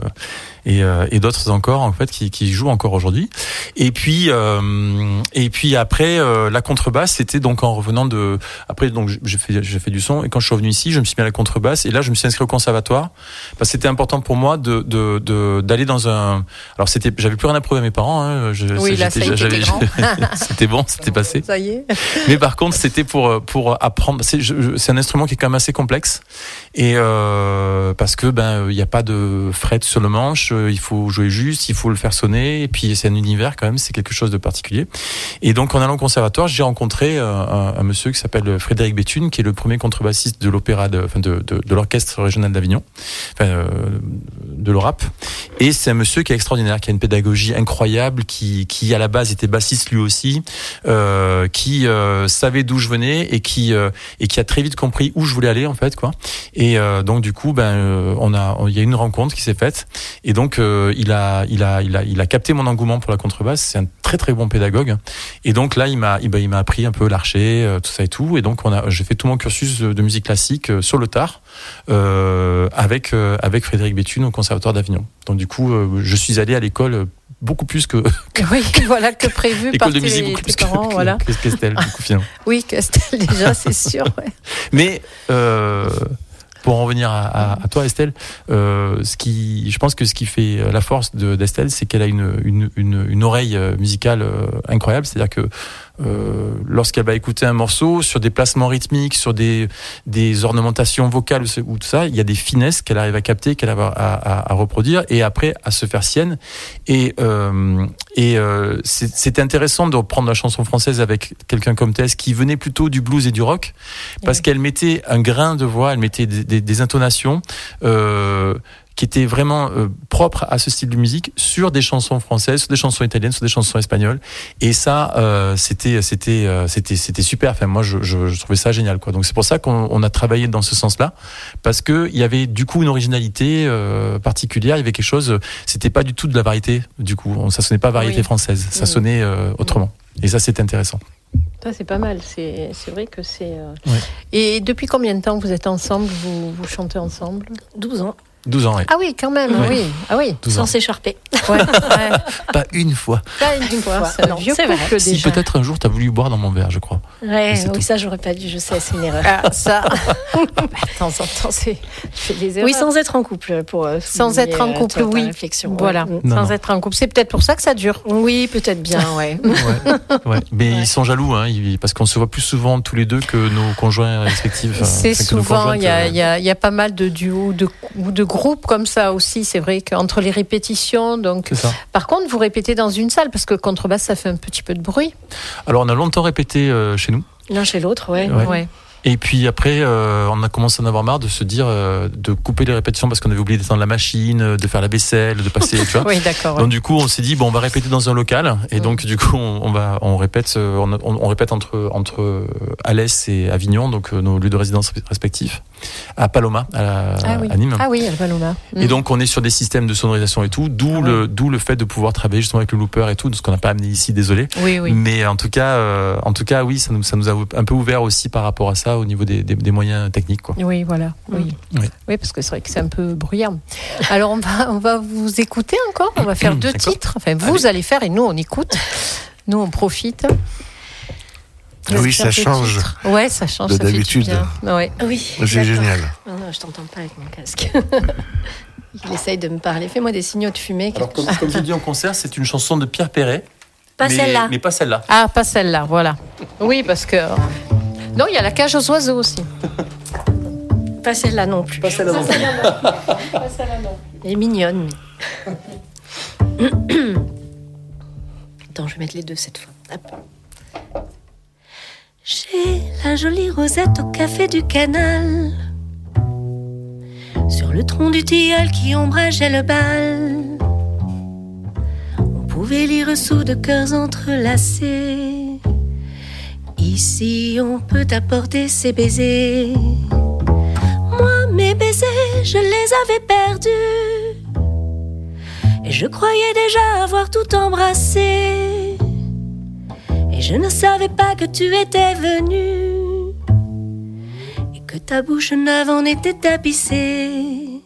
et, euh, et d'autres encore en fait qui, qui jouent encore aujourd'hui. Et puis euh, et puis après euh, la contrebasse c'était donc en revenant de après donc j'ai fait j'ai fait du son. Et quand je suis revenu ici je me suis mis à la contrebasse. Et là je me suis inscrit au conservatoire. Parce que c'était important pour moi de de de- d'aller dans un alors c'était j'avais plus rien à prouver à mes parents hein, Oui, (laughs) c'était bon c'était passé. Ça y est. (laughs) mais par contre, c'était pour pour apprendre. C'est un instrument qui est quand même assez complexe. Et euh, parce que ben il n'y a pas de fret sur le manche, il faut jouer juste, il faut le faire sonner et puis c'est un univers quand même, c'est quelque chose de particulier. Et donc en allant au conservatoire, j'ai rencontré euh, un, monsieur qui s'appelle Frédéric Béthune, qui est le premier contrebassiste de l'opéra de de, de, de l'orchestre régional d'Avignon, enfin euh, de l'ORAP. Et c'est un monsieur qui est extraordinaire, qui a une pédagogie incroyable, qui qui à la base était bassiste lui aussi euh, qui euh, savait d'où je venais et qui euh, et qui a très vite compris où je voulais aller en fait quoi. Et euh, donc du coup ben euh, on a il y a une rencontre qui s'est faite et donc euh, il a il a il a il a capté mon engouement pour la contrebasse. C'est un très très bon pédagogue. Et donc là il m'a il, ben, il m'a appris un peu l'archer euh, tout ça et tout. Et donc j'ai fait tout mon cursus de, musique classique euh, sur le tard euh, avec avec Frédéric Béthune au conservatoire d'Avignon. Donc du coup je suis allé à l'école beaucoup plus que (laughs) Oui, voilà que prévu par l'école de musique beaucoup plus parents, que, voilà. que Castel, du coup, finalement. Oui, Castel déjà, c'est sûr. ouais. (laughs) Mais euh, pour en revenir à, toi, Estelle, euh, ce qui, je pense que ce qui fait la force de- d'Estelle, c'est qu'elle a une, une, une, une oreille euh, musicale euh, incroyable. C'est-à-dire que euh, lorsqu'elle va écouter un morceau sur des placements rythmiques, sur des, des ornementations vocales ou, tout ça, il y a des finesses qu'elle arrive à capter, qu'elle arrive à, à- à reproduire et après à se faire sienne. Et, euh, et euh, c'est- c'était intéressant de reprendre la chanson française avec quelqu'un comme Tess qui venait plutôt du blues et du rock parce qu'elle mettait un grain de voix, elle mettait des, des- des intonations euh, qui étaient vraiment euh, propres à ce style de musique sur des chansons françaises, sur des chansons italiennes, sur des chansons espagnoles. Et ça, euh, c'était c'était euh, c'était c'était super. Enfin, moi, je, je, je trouvais ça génial, quoi. Donc c'est pour ça qu'on on a travaillé dans ce sens-là, parce que il y avait du coup une originalité euh, particulière. Il y avait quelque chose. C'était pas du tout de la variété. Du coup, ça sonnait pas variété Oui. française. Ça Mhm. sonnait euh, autrement. Et ça, c'est intéressant. Ça, c'est pas mal. C'est c'est vrai que c'est. euh, Ouais. Et depuis combien de temps vous êtes ensemble? Vous, vous chantez ensemble? 12 ans, 12 ans, ouais. Ah oui, quand même, Ouais. oui. Ah oui. 12 ans. sans s'écharper. Ouais, ouais. (laughs) Pas une fois. Pas une fois. C'est vrai. couple Si peut-être un jour t'as voulu boire dans mon verre, je crois. Ouais, oui, tout. ça j'aurais pas dû, je sais, c'est une erreur. Ah, ça. (laughs) De temps en temps, c'est. Je fais des erreurs. Oui, sans être en couple, pour euh, Sans être en euh, couple, oui. réflexion. Voilà, Ouais. Mm. Non, sans non. être en couple. C'est peut-être pour ça que ça dure. Oui, peut-être bien, (laughs) ouais. Ouais, ouais. Mais ils sont jaloux, hein, ils- parce qu'on se voit plus souvent tous les deux que nos conjoints respectifs. euh, C'est souvent, il y, a, il y pas mal de duos de, ou de groupes comme ça aussi. C'est vrai qu'entre les répétitions, donc. C'est ça. Par contre, vous répétez dans une salle parce que contrebasse, ça fait un petit peu de bruit. Alors on a longtemps répété euh, chez nous. L'un chez l'autre, ouais. Ouais. Ouais. Et puis après, euh, on a commencé à en avoir marre de se dire euh, de couper les répétitions parce qu'on avait oublié d'éteindre la machine, euh, de faire la vaisselle, de passer, tu vois. (laughs) Oui, d'accord. Donc du coup, on s'est dit bon, on va répéter dans un local et donc du coup, on, on va on répète on, répète entre entre Alès et Avignon, donc nos lieux de résidence respectifs, à Paloma, à, la- ah oui. à Nîmes. Ah oui, Albaloma. Et donc on est sur des systèmes de sonorisation et tout, d'où Ah le d'où le fait de pouvoir travailler justement avec le looper et tout, de ce qu'on n'a pas amené ici, désolé. Oui, oui. Mais en tout cas, euh, en tout cas, oui, ça nous ça nous a un peu ouvert aussi par rapport à ça au niveau des, des, des moyens techniques, quoi. Oui, voilà. Oui. Oui. oui, parce que c'est vrai que c'est un peu bruyant. Alors, on va, on va vous écouter encore. On va faire deux D'accord. titres. Enfin, vous allez faire et nous, on écoute. Nous, on profite. Oui, ça change Ouais, ça change. de ça d'habitude. Ouais. Oui. C'est génial. Non, non, je t'entends pas avec mon casque. (laughs) Il essaye de me parler. Fais-moi des signaux de fumée. Alors comme, comme je dis en concert, c'est une chanson de Pierre Perret. Pas celle-là. Mais pas celle-là. Ah, pas celle-là, voilà. Oui, parce que. Non, il y a la cage aux oiseaux aussi. Pas celle-là non plus. Pas celle-là. non plus. Elle est mignonne. mais- (coughs) Attends, je vais mettre les deux cette fois. Hop. J'ai la jolie rosette au café du canal. Sur le tronc du tilleul qui ombrageait le bal. On pouvait lire sous de cœurs entrelacés. Ici, on peut apporter ses baisers. Moi, mes baisers, je les avais perdus. Et je croyais déjà avoir tout embrassé. Et je ne savais pas que tu étais venu. Et que ta bouche neuve en était tapissée.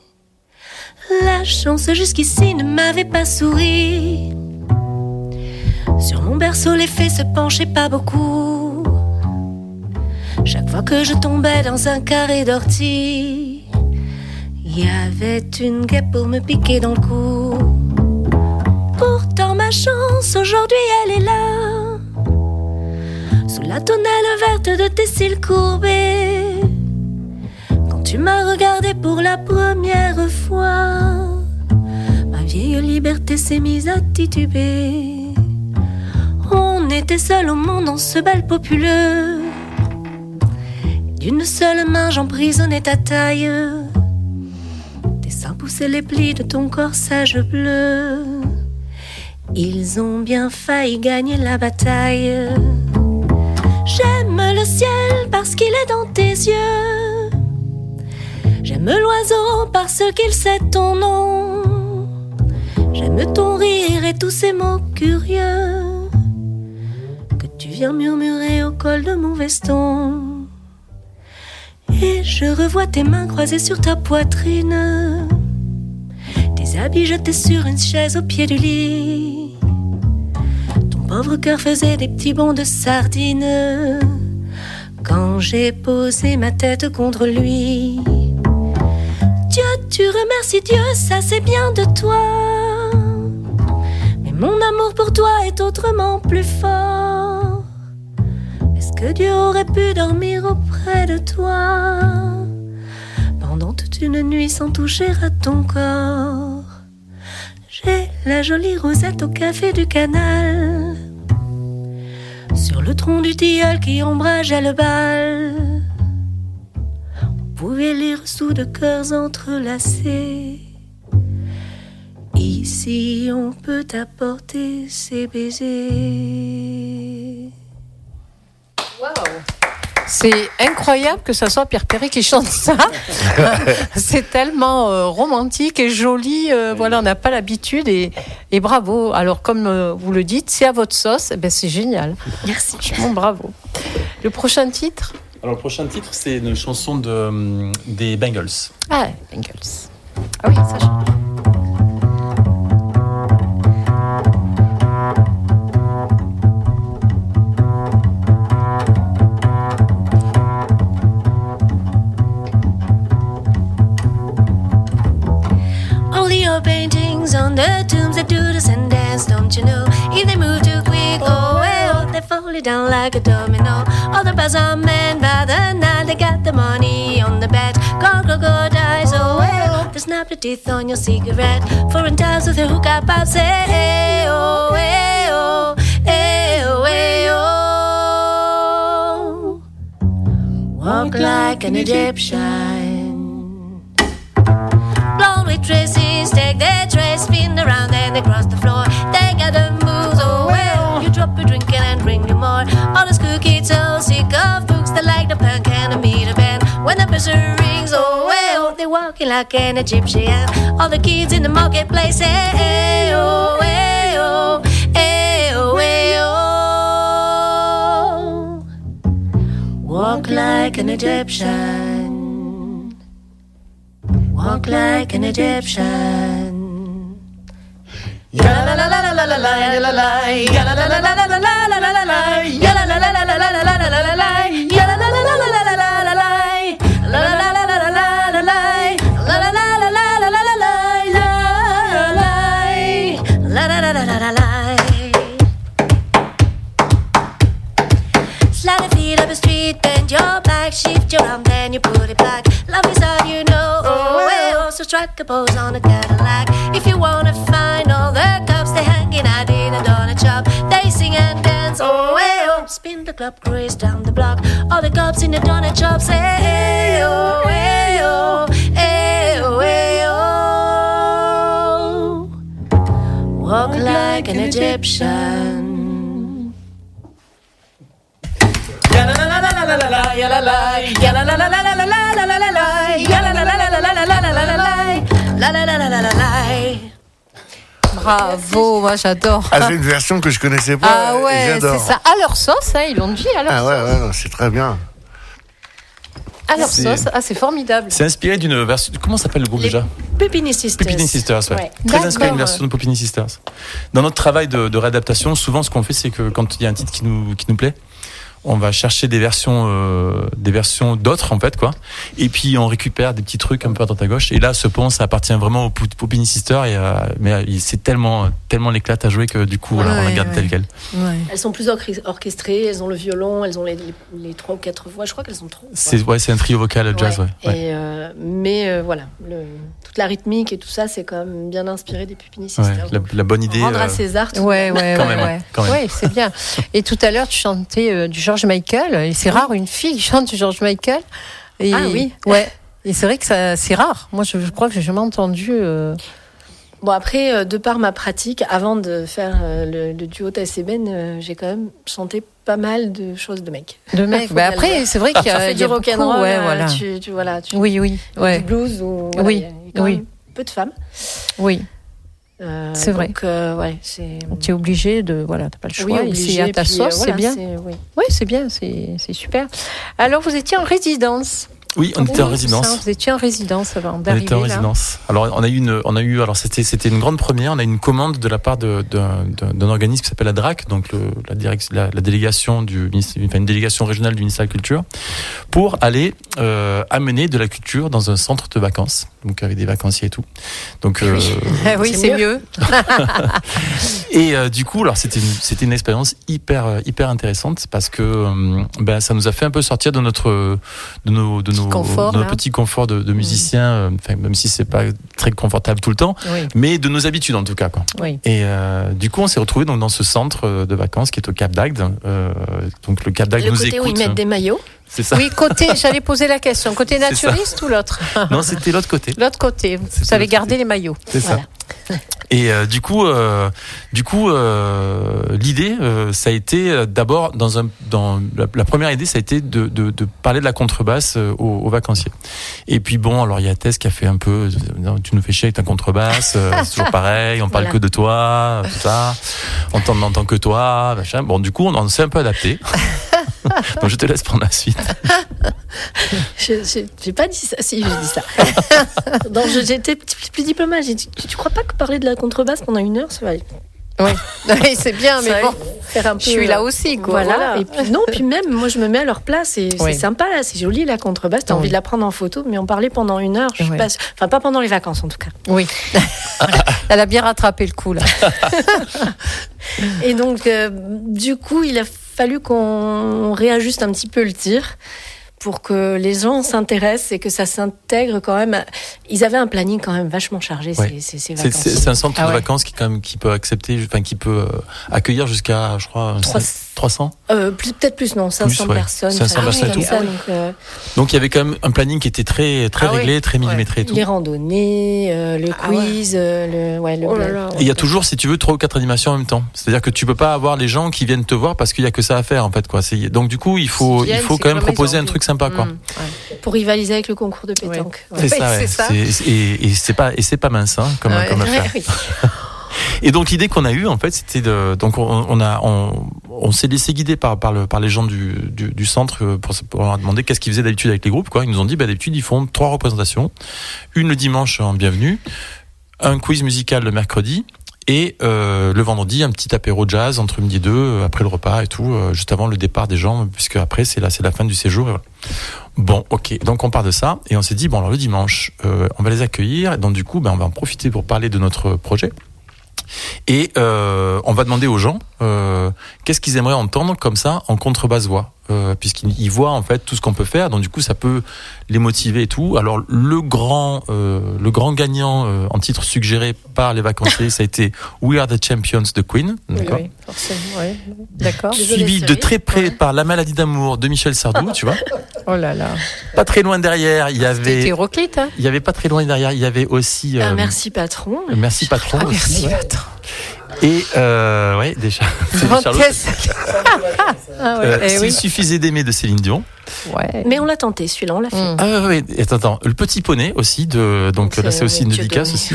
La chance jusqu'ici ne m'avait pas souri. Sur mon berceau, les fées se penchaient pas beaucoup. Chaque fois que je tombais dans un carré d'ortie, il y avait une guêpe pour me piquer dans le cou. Pourtant ma chance aujourd'hui elle est là, sous la tonnelle verte de tes cils courbés. Quand tu m'as regardé pour la première fois, ma vieille liberté s'est mise à tituber. On était seuls au monde en ce bal populeux. D'une seule main, j'emprisonnais ta taille. Tes seins poussaient les plis de ton corsage bleu. Ils ont bien failli gagner la bataille. J'aime le ciel parce qu'il est dans tes yeux. J'aime l'oiseau parce qu'il sait ton nom. J'aime ton rire et tous ces mots curieux que tu viens murmurer au col de mon veston. Et je revois tes mains croisées sur ta poitrine. Tes habits jetés sur une chaise au pied du lit. Ton pauvre cœur faisait des petits bonds de sardines. Quand j'ai posé ma tête contre lui. Dieu, tu remercies Dieu, ça c'est bien de toi. Mais mon amour pour toi est autrement plus fort. Que Dieu aurait pu dormir auprès de toi pendant toute une nuit sans toucher à ton corps J'ai la jolie rosette au café du canal, sur le tronc du tilleul qui ombrageait le bal. On pouvait lire sous de cœurs entrelacés. Ici, on peut apporter ses baisers. C'est incroyable que ça soit Pierre Perret qui chante ça. (laughs) c'est tellement euh, romantique et joli. euh, voilà, on n'a pas l'habitude et, et bravo. Alors, comme euh, vous le dites, c'est à votre sauce. eh ben, c'est génial. Merci. Franchement, bravo. Le prochain titre? Alors le prochain titre, c'est une chanson de, euh, des Bengals. Ah, Bengals. Ah oui, ça change. Your paintings on the tombs that do this and dance, don't you know? If they move too quick, oh, well, they fall down like a domino. All the bars are men by the night, they got the money on the bed. Go, go, go, dies, oh, well, they snap the teeth on your cigarette. Foreign times with a hookah pop, say, hey, oh, hey, oh, hey, oh, hey, oh. Walk like an Egyptian. Blonde with traces, take their trays, spin around and they cross the floor. They got the moves, oh well. You drop your drink and bring you more. All those cookie so sick of books that like the punk and the meter band. When the buzzer rings, oh well, they're walking like an Egyptian. All the kids in the marketplace, hey, oh, hey, oh, hey, oh, hey, oh. Walk like an Egyptian. Walk like an Egyptian. Ya la la la la la la la la la la la la la la la la la la strike a pose on a Cadillac. If you wanna find all the cops, they hanging out in a donut shop. They sing and dance. Oh, well, spin the club craze down the block. All the cops in the donut shop say, eh, hey, eh, oh, hey, oh, hey, oh, hey, oh. Walk like an Egyptian. Bravo, moi j'adore. Ah, c'est une version que je connaissais pas. Ah ouais, j'adore. c'est ça. À leur sauce, hein, ils l'ont dit, à leur Ah sauce. ouais, ouais, c'est très bien. À leur sauce, ah, c'est formidable. C'est inspiré d'une version. Comment s'appelle le groupe Les déjà Pupini Sisters. Pupini Sisters, ouais. Ouais. Très inspiré d'une version de Pupini Sisters. Dans notre travail de, de réadaptation, souvent ce qu'on fait, c'est que quand il y a un titre qui nous, qui nous plaît, on va chercher des versions, euh, des versions d'autres en fait quoi. Et puis on récupère des petits trucs un peu à droite à gauche. Et là, ce pont, ça appartient vraiment au Sisters. Et, euh, mais euh, c'est tellement, tellement l'éclate à jouer que du coup, voilà, on la garde ouais. telle quelle. Elles sont plus orchest- orchestrées, elles ont le violon, elles ont les, les, les trois ou quatre voix. Je crois qu'elles sont trois. C'est ouais, c'est un trio vocal jazz, ouais. Ouais. ouais. Et, euh, mais euh, voilà, le- toute la rythmique et tout ça, c'est quand même bien inspiré des Pupini Ouais, Sisters. la, la bonne idée. Rendre euh, à César. tout Ouais, ouais, Quand ouais, même, ouais. quand même. Ouais, c'est bien. Et tout à l'heure, tu chantais euh, du George Michael. Et c'est rare une fille qui chante du George Michael. Et, Ah oui. Ouais. Et c'est vrai que ça, c'est rare. Moi, je, je crois que j'ai jamais entendu. euh, Bon, après, euh, de par ma pratique, avant de faire euh, le, le duo Tess et Ben, euh, j'ai quand même chanté pas mal de choses de mecs. de mecs. (laughs) Bah, après, c'est vrai qu'il y Tu a, y du rock'n'roll, ouais, voilà. tu, tu- voilà, tu, Oui, oui, ouais, du blues ou voilà, Oui, y a quand oui. même peu de femmes. oui. Euh, C'est vrai. Donc, euh, ouais, c'est. Tu es obligé de, voilà, t'as pas le choix. Oui, c'est à ta puis, sauce, euh, c'est bien. oui. Oui, c'est bien, c'est super. Alors, vous étiez en résidence. Oui, on était en résidence. ça, Vous étiez en résidence avant On d'arriver était en là. résidence. Alors on a eu une, on a eu, alors c'était, c'était une grande première. On a eu une commande de la part de, d'un, d'un- d'un organisme qui s'appelle la DRAC, donc le, la, direct, la, la délégation du, ministère- enfin une délégation régionale du ministère de la Culture, pour aller euh, amener de la culture dans un centre de vacances, donc avec des vacanciers et tout. Donc euh, Ah oui, C'est c'est mieux. (laughs) et euh, du coup, alors c'était une, c'était une expérience hyper hyper intéressante parce que euh, ben ça nous a fait un peu sortir de notre de nos de Petit nos, confort, nos petits conforts de, de musiciens, euh, enfin, même si c'est pas très confortable tout le temps, Oui, mais de nos habitudes en tout cas quoi. oui. Et euh, du coup, on s'est retrouvé dans ce centre euh, de vacances qui est au Cap d'Agde. Euh, donc le Cap d'Agde nous côté où ils mettent des maillots. C'est ça. Oui, côté, j'allais poser la question. Côté naturiste ou l'autre (laughs) Non, c'était l'autre côté. L'autre côté. Vous savez garder les maillots. C'est ça. Et euh, du coup, euh, du coup, euh, l'idée, ça a été d'abord dans un, dans la, la première idée, ça a été de, de, de parler de la contrebasse aux, aux vacanciers. Et puis bon, alors il y a Tess qui a fait un peu, tu nous fais chier avec ta contrebasse, c'est toujours pareil, on parle Voilà. que de toi, tout ça, on t'en entend que toi, machin. Bon, du coup, on en s'est un peu adapté. (laughs) (laughs) Donc je te laisse prendre la suite. (laughs) Je- J'ai pas dit ça. Si, j'ai dit ça. (laughs) Donc, je- j'étais plus, plus diplomate. J'ai dit, tu, tu crois pas que parler de la contrebasse pendant une heure, ça va, Oui, Oui, c'est bien, mais bon, faire un peu. je suis là aussi, quoi. Voilà. Voilà. Et puis, non, puis même, moi, je me mets à leur place et Oui. c'est sympa, là, c'est joli la contrebasse. T'as Oui. envie de la prendre en photo, mais en parler pendant une heure, je suis Oui. pas. Enfin, pas pendant les vacances en tout cas. Oui. Elle a bien rattrapé le coup, là. Et donc, euh, du coup, il a fallu qu'on réajuste un petit peu le tir pour que les gens s'intéressent et que ça s'intègre quand même. Ils avaient un planning quand même vachement chargé Ouais. ces, ces, ces C'est, vacances. c'est- c'est un centre Ah de vacances qui, quand même, qui peut accepter, enfin, qui peut euh, accueillir jusqu'à, je crois, un Trois- cinq- 300 Euh, Peut-être plus, non, 500 ouais. personnes. 500 enfin, personnes, tout. ça, donc, euh, Donc il y avait quand même un planning qui était très très Ah oui. réglé, très millimétré et tout. les randonnées, euh, le Ah quiz, le, ouais, le Oh là bled. là. Et il y a toujours, si tu veux, trois ou quatre animations en même temps. C'est-à-dire que tu peux pas avoir les gens qui viennent te voir parce qu'il y a que ça à faire en fait quoi. Donc du coup, il faut il faut quand même proposer un truc sympa quoi. Mm, ouais. Pour rivaliser avec le concours de pétanque. C'est ça, (laughs) Et, c'est pas et c'est pas mince hein, comme affaire. (laughs) Et donc l'idée qu'on a eue en fait, c'était de donc on, a on, on s'est laissé guider par par le par les gens du du, du centre pour, pour leur demander qu'est-ce qu'ils faisaient d'habitude avec les groupes quoi. Ils nous ont dit bah d'habitude ils font trois représentations, une le dimanche en bienvenue, un quiz musical le mercredi. Et euh, le vendredi, un petit apéro jazz entre midi et deux, euh, après le repas et tout, euh, juste avant le départ des gens, puisque après c'est là, c'est la fin du séjour. et voilà. Bon, ok. Donc on part de ça et on s'est dit bon alors le dimanche, euh, on va les accueillir. Donc du coup, ben, on va en profiter pour parler de notre projet. Et euh, on va demander aux gens euh, qu'est-ce qu'ils aimeraient entendre comme ça en contrebasse voix, euh, puisqu'ils ils voient en fait tout ce qu'on peut faire. Donc du coup, ça peut les motiver et tout. Alors le grand, euh, le grand gagnant euh, en titre suggéré par les vacanciers, ça a été We Are the Champions de Queen, Oui, d'accord. oui, forcément, ouais. D'accord. Désolé, Suivi de très près Ouais. par La maladie d'amour de Michel Sardou, tu vois. Oh là là. Pas très loin derrière, il y C'était avait, hétéroclite, hein il y avait pas très loin derrière, il y avait aussi. Ah, euh, merci patron. Merci patron. Ah, aussi, merci, ouais. patron. Et euh, ouais, déjà. (laughs) Ah ouais, Euh, eh S'il oui. suffisait d'aimer de Céline Dion. Ouais. Mais on l'a tenté, celui-là, on l'a fait. Mm. Ah oui, attends, attends. Le petit poney aussi de donc là c'est aussi une dédicace aussi.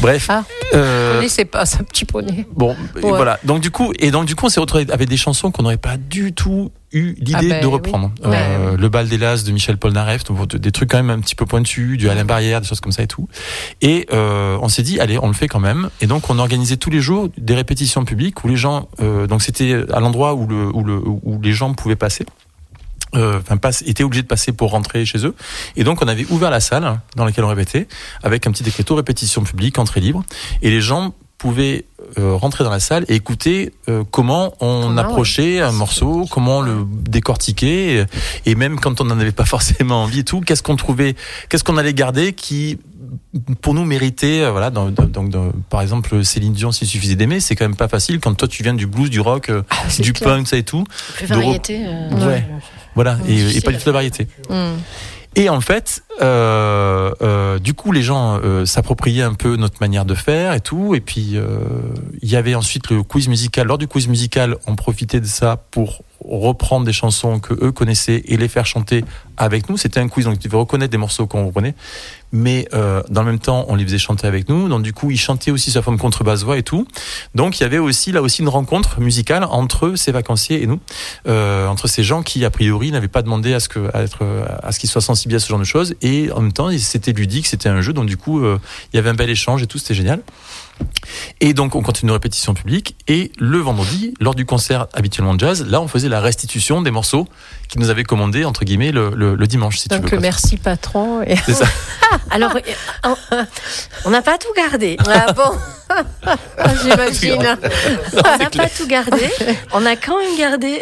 Bref. Ah. euh, connaissais pas ça, petit poney. bon, et Ouais. voilà. Donc du coup, et donc du coup, on s'est retrouvé avec des chansons qu'on n'aurait pas du tout eu l'idée Ah ben de oui. reprendre. Euh, ouais. Le bal des Las de Michel Polnareff, des trucs quand même un petit peu pointus, du Alain Barrière, des choses comme ça et tout. Et euh, on s'est dit, allez, on le fait quand même. Et donc on organisait tous les jours des répétitions publiques où les gens, euh, donc c'était à l'endroit où le où le où les gens pouvaient passer. Enfin, passe, étaient obligés de passer pour rentrer chez eux. Et donc, on avait ouvert la salle dans laquelle on répétait, avec un petit écriteau répétition publique, entrée libre. Et les gens pouvaient euh, rentrer dans la salle et écouter euh, comment on Comment, approchait un morceau, comment le décortiquer, et, et même quand on n'en avait pas (laughs) forcément envie et tout, qu'est-ce qu'on trouvait, qu'est-ce qu'on allait garder qui pour nous méritait, euh, voilà, dans- dans- donc dans- par exemple Céline Dion, s'il suffisait d'aimer, c'est quand même pas facile quand toi tu viens du blues, du rock, euh, c'est du clair. punk, ça et tout, Plus de variété. Ouais. voilà, et, pas du tout de variété. Mm. Et en fait, euh, euh, du coup, les gens euh, s'appropriaient un peu notre manière de faire et tout. Et puis, il y avait ensuite le quiz musical. Lors du quiz musical, on profitait de ça pour reprendre des chansons que eux connaissaient et les faire chanter avec nous. C'était un quiz, donc ils devaient reconnaître des morceaux qu'on reprenait. Mais euh, dans le même temps, on les faisait chanter avec nous. Donc du coup, ils chantaient aussi sa forme contrebasse voix et tout. Donc il y avait aussi là aussi une rencontre musicale entre ces vacanciers et nous, euh, entre ces gens qui a priori n'avaient pas demandé à ce que à être à ce qu'ils soient sensibles à ce genre de choses. Et en même temps, c'était ludique, c'était un jeu. Donc du coup, euh, il y avait un bel échange et tout, c'était génial. Et donc on continue nos répétitions publiques. Et le vendredi, lors du concert habituellement de jazz, là on faisait la restitution des morceaux qu'ils nous avaient commandés entre guillemets le, le, le dimanche, si tu Donc veux. merci patron. Et... C'est ça. (laughs) Alors, euh, on n'a pas tout gardé. (laughs) Ah bon Ah, J'imagine. On n'a pas tout gardé. On a quand même gardé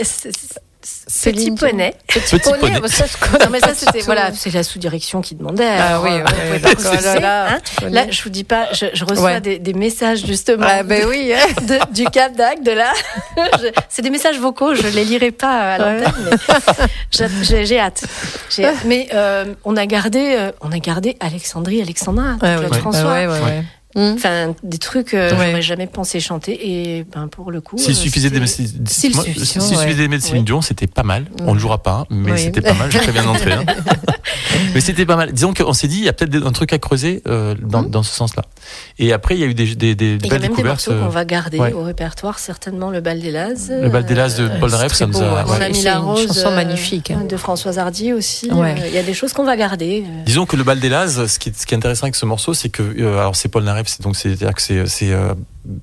petit poney. Petit Petit poney. poney, ça, Non, mais ça, c'était voilà, tout. c'est la sous-direction qui demandait. Ah oui, euh, ouais, pas refuser, Là, là, hein. Là, je vous dis pas, je, je reçois Ouais. des, des messages justement Ah ben oui. hein. (laughs) de- du Cap d'Agde, de là. (laughs) C'est des messages vocaux, je les lirai pas à l'antenne, mais (laughs) j'ai- hâte. J'ai hâte. Mais euh, on a gardé, euh, on a gardé Alexandrie, Alexandra, Ouais, Claude ouais. François. Ah ouais, ouais, ouais. Mm. Enfin, des trucs euh, Ouais. j'aurais jamais pensé chanter et ben pour le coup. S'il euh, suffisait d'aimer Céline. Dion, c'était pas mal. On Mm. le jouera pas, mais Oui. c'était pas mal. Je préviens d'entrée. hein. (laughs) mais c'était pas mal. Disons qu'on s'est dit, il y a peut-être un truc à creuser euh, dans, Mm. dans ce sens-là. Et après, il y a eu des, des, des Et Il y a belles même des découvertes. morceaux qu'on euh, va garder ouais. au répertoire, certainement le bal des Laz. Le bal des Las de euh, Paul très ça nous a. ouais. On a mis la une rose chanson magnifique, hein. de Françoise Hardy aussi. Il y a des choses qu'on va garder. Disons que le bal des Laz, ce qui est, ce qui est intéressant avec ce morceau, c'est que alors c'est Paul Naref, c'est donc c'est-à-dire que c'est c'est euh,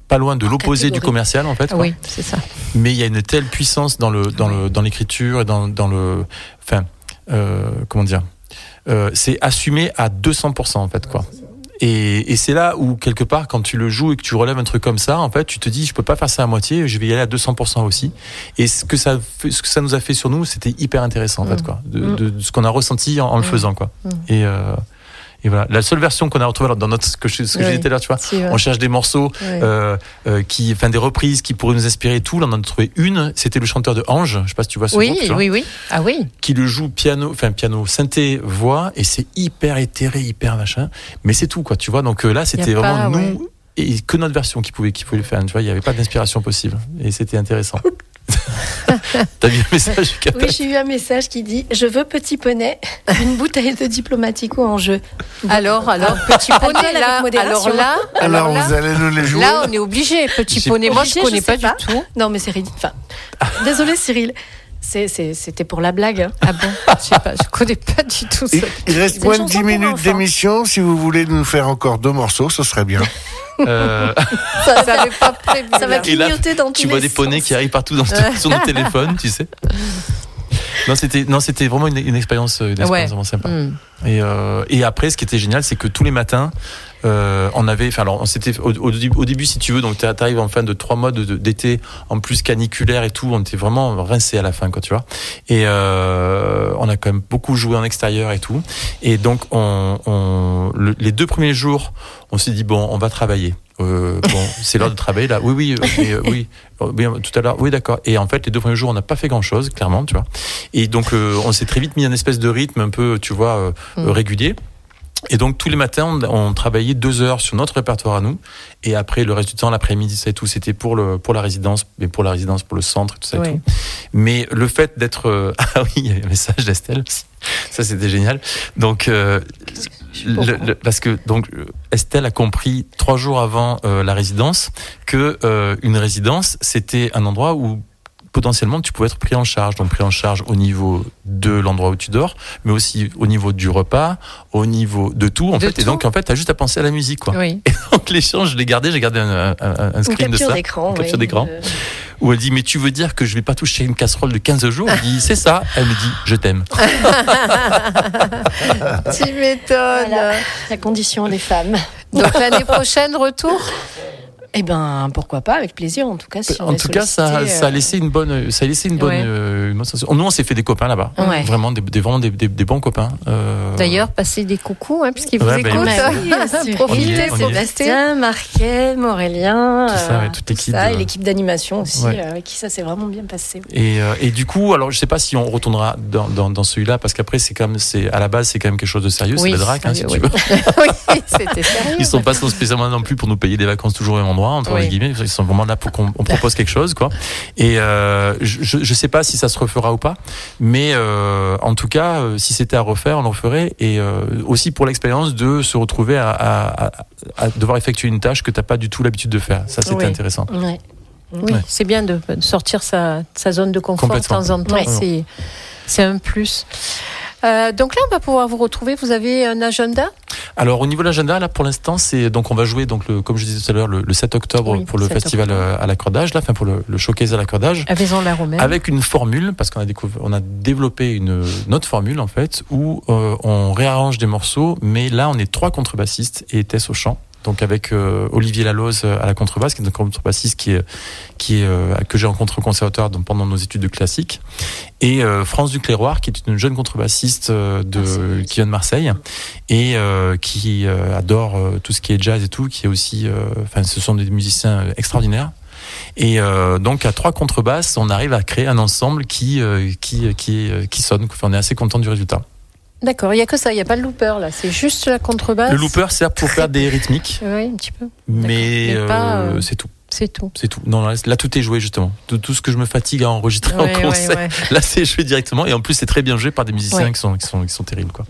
pas loin de l'opposé du commercial en fait. Ah quoi. Oui, c'est ça. Mais il y a une telle puissance dans le dans le dans l'écriture et dans dans le enfin euh, comment dire euh, c'est assumé à 200% en fait quoi. Et, et c'est là où quelque part quand tu le joues et que tu relèves un truc comme ça, en fait, tu te dis je peux pas faire ça à moitié, je vais y aller à 200% aussi. Et ce que ça fait- ce que ça nous a fait sur nous, c'était hyper intéressant en fait Mm. quoi, de, Mm. de- de ce qu'on a ressenti en, en le Mm. faisant quoi. Et euh, Et voilà. La seule version qu'on a retrouvée dans notre, ce que je, ce que je Oui. disais tout à l'heure, tu vois, Si, ouais. on cherche des morceaux, euh, euh, qui, enfin des reprises qui pourraient nous inspirer et tout. Là, on en a trouvé une. C'était le chanteur de Ange. Je sais pas si tu vois ce Oui, groupe, tu vois, oui, oui. Ah oui. qui le joue piano, enfin piano, synthé, voix, et c'est hyper éthéré, hyper machin. Mais c'est tout, quoi. Tu vois. Donc euh, là, c'était vraiment pas, nous et que notre version qui pouvait, qui pouvait le faire. Tu vois, il y avait pas d'inspiration possible, et c'était intéressant. (laughs) (laughs) T'as vu le message Oui, j'ai eu un message qui dit Je veux petit poney, une bouteille de diplomatico en jeu. (laughs) Alors, alors, petit poney, là, alors là, Alors, alors là, vous allez nous les jouer là, on est obligé. Petit poney, moi, je Obligé, connais je pas, sais pas. du tout. Non, mais c'est ridicule. Enfin, désolé Cyril. C'était pour la blague. hein. Ah bon? Je sais pas, je connais pas du tout ça. Il, il reste moins de 10 chanson pour minutes d'émission. Si vous voulez nous faire encore deux morceaux, ce serait bien. (laughs) Euh, Ça, Ça pas prévu. ça va. Et là, clignoter dans tous tu vois les des poneys qui arrivent partout dans, sur nos téléphones, tu sais. Non, c'était non, c'était vraiment une, une expérience, une expérience Ouais. vraiment sympa. Et, euh, et après, ce qui était génial, c'est que tous les matins, euh, on avait, enfin, alors, c'était au, au début- au début, si tu veux, donc t'a- t'arrives en fin de trois mois de- de- d'été, en plus caniculaire et tout, on était vraiment rincé à la fin, quoi, tu vois. Et euh, on a quand même beaucoup joué en extérieur et tout. Et donc, on, on- le- les deux premiers jours, on s'est dit bon, on va travailler. Euh, bon, (laughs) c'est l'heure de travailler là. Oui, oui, euh, euh, oui, Euh, oui, tout à l'heure. Oui, d'accord. Et en fait, les deux premiers jours, on n'a pas fait grand chose, clairement, tu vois. Et donc, euh, on s'est très vite mis un espèce de rythme un peu, tu vois, euh, Mm. euh, régulier. Et donc tous les matins, on, on travaillait deux heures sur notre répertoire à nous, et après le reste du temps, l'après-midi, ça et tout, c'était pour le pour la résidence, mais pour la résidence, pour le centre, tout ça et tout. Mais le fait d'être euh, (laughs) ah oui, il y a eu un message d'Estelle, aussi. ça c'était génial. Donc euh, le- le- parce que donc Estelle a compris trois jours avant euh, la résidence que euh, une résidence c'était un endroit où potentiellement tu pouvais être pris en charge donc pris en charge au niveau de l'endroit où tu dors mais aussi au niveau du repas au niveau de tout en De fait et donc en fait tu as juste à penser à la musique quoi Oui. donc l'échange je l'ai gardé j'ai gardé un, un, un Une screen de capture ça d'écran. Une capture oui. d'écran. Euh, où elle dit mais tu veux dire que je vais pas toucher une casserole de 15 jours? Je dis c'est ça elle me dit je t'aime (laughs) Tu m'étonnes. Voilà. La condition des femmes. Donc l'année prochaine, retour? Eh ben, pourquoi pas, avec plaisir en tout cas. Si on en tout cas, ça, a euh, laissé une bonne, ça a laissé une bonne, Ouais. euh, une bonne sensation. Nous, on s'est fait des copains là-bas. Ouais. Vraiment, des, des- vraiment des, des- des bons copains. Euh, D'ailleurs, passez des coucous, hein, puisqu'ils vous Ouais, bah, écoutent. Bah oui, (laughs) est, Profitez. Sébastien, Marquet, Aurélien, Tout ça, euh, ouais, toute tout l'équipe et l'équipe d'animation aussi, Ouais. euh, avec qui ça s'est vraiment bien passé. Et, euh, et du coup, alors je sais pas si on retournera dans, dans, dans celui-là parce qu'après c'est quand même, c'est à la base c'est quand même quelque chose de sérieux, Oui, c'est le drac, hein, si sérieux, tu oui. veux. (laughs) oui, c'était sérieux. Ils sont pas spécialement non plus pour nous payer des vacances toujours même endroit entre Oui. guillemets. Ils sont vraiment là pour qu'on on propose quelque chose, quoi. Et euh, je, je sais pas si ça se refera ou pas, mais euh, en tout cas, euh, si c'était à refaire, on le ferait. Et aussi pour l'expérience de se retrouver à, à, à- à devoir effectuer une tâche que t'as pas du tout l'habitude de faire. Ça, c'était Oui. intéressant. Ouais. Oui, Ouais. c'est bien de, sortir sa, sa zone de confort de temps en temps. Ouais. C'est un plus. Euh, donc là, on va pouvoir vous retrouver. Vous avez un agenda? Alors au niveau de l'agenda, là pour l'instant, c'est donc on va jouer donc le, comme je disais tout à l'heure le, le 7 octobre Oui, pour le 7 festival octobre. euh, à l'accordage, là, enfin pour le, le showcase à l'accordage. à avec une formule parce qu'on a découvert, on a développé une, autre formule en fait où euh, on réarrange des morceaux, mais là on est trois contrebassistes et Tess au chant. Donc avec euh, Olivier Laloze à la contrebasse, qui est un contrebassiste qui est, qui est euh, que j'ai rencontré au conservatoire donc, pendant nos études de classique, et euh, France Ducléroir, qui est une jeune contrebassiste euh, de Marseille. qui vient de Marseille et euh, qui euh, adore euh, tout ce qui est jazz et tout, qui est aussi, euh, enfin ce sont des musiciens extraordinaires. Et euh, donc à trois contrebasses, on arrive à créer un ensemble qui euh, qui qui euh, qui sonne. Enfin, on est assez content du résultat. D'accord, il n'y a que ça, il n'y a pas le looper là, c'est juste la contrebasse. Le looper sert pour faire des rythmiques, Oui, un petit peu. mais, euh, euh, c'est tout. C'est tout. C'est tout. Non, là, là, tout est joué justement. Tout, tout ce que je me fatigue à enregistrer Ouais, en concert, ouais. là c'est joué directement. Et en plus, c'est très bien joué par des musiciens qui sont qui sont qui sont terribles quoi.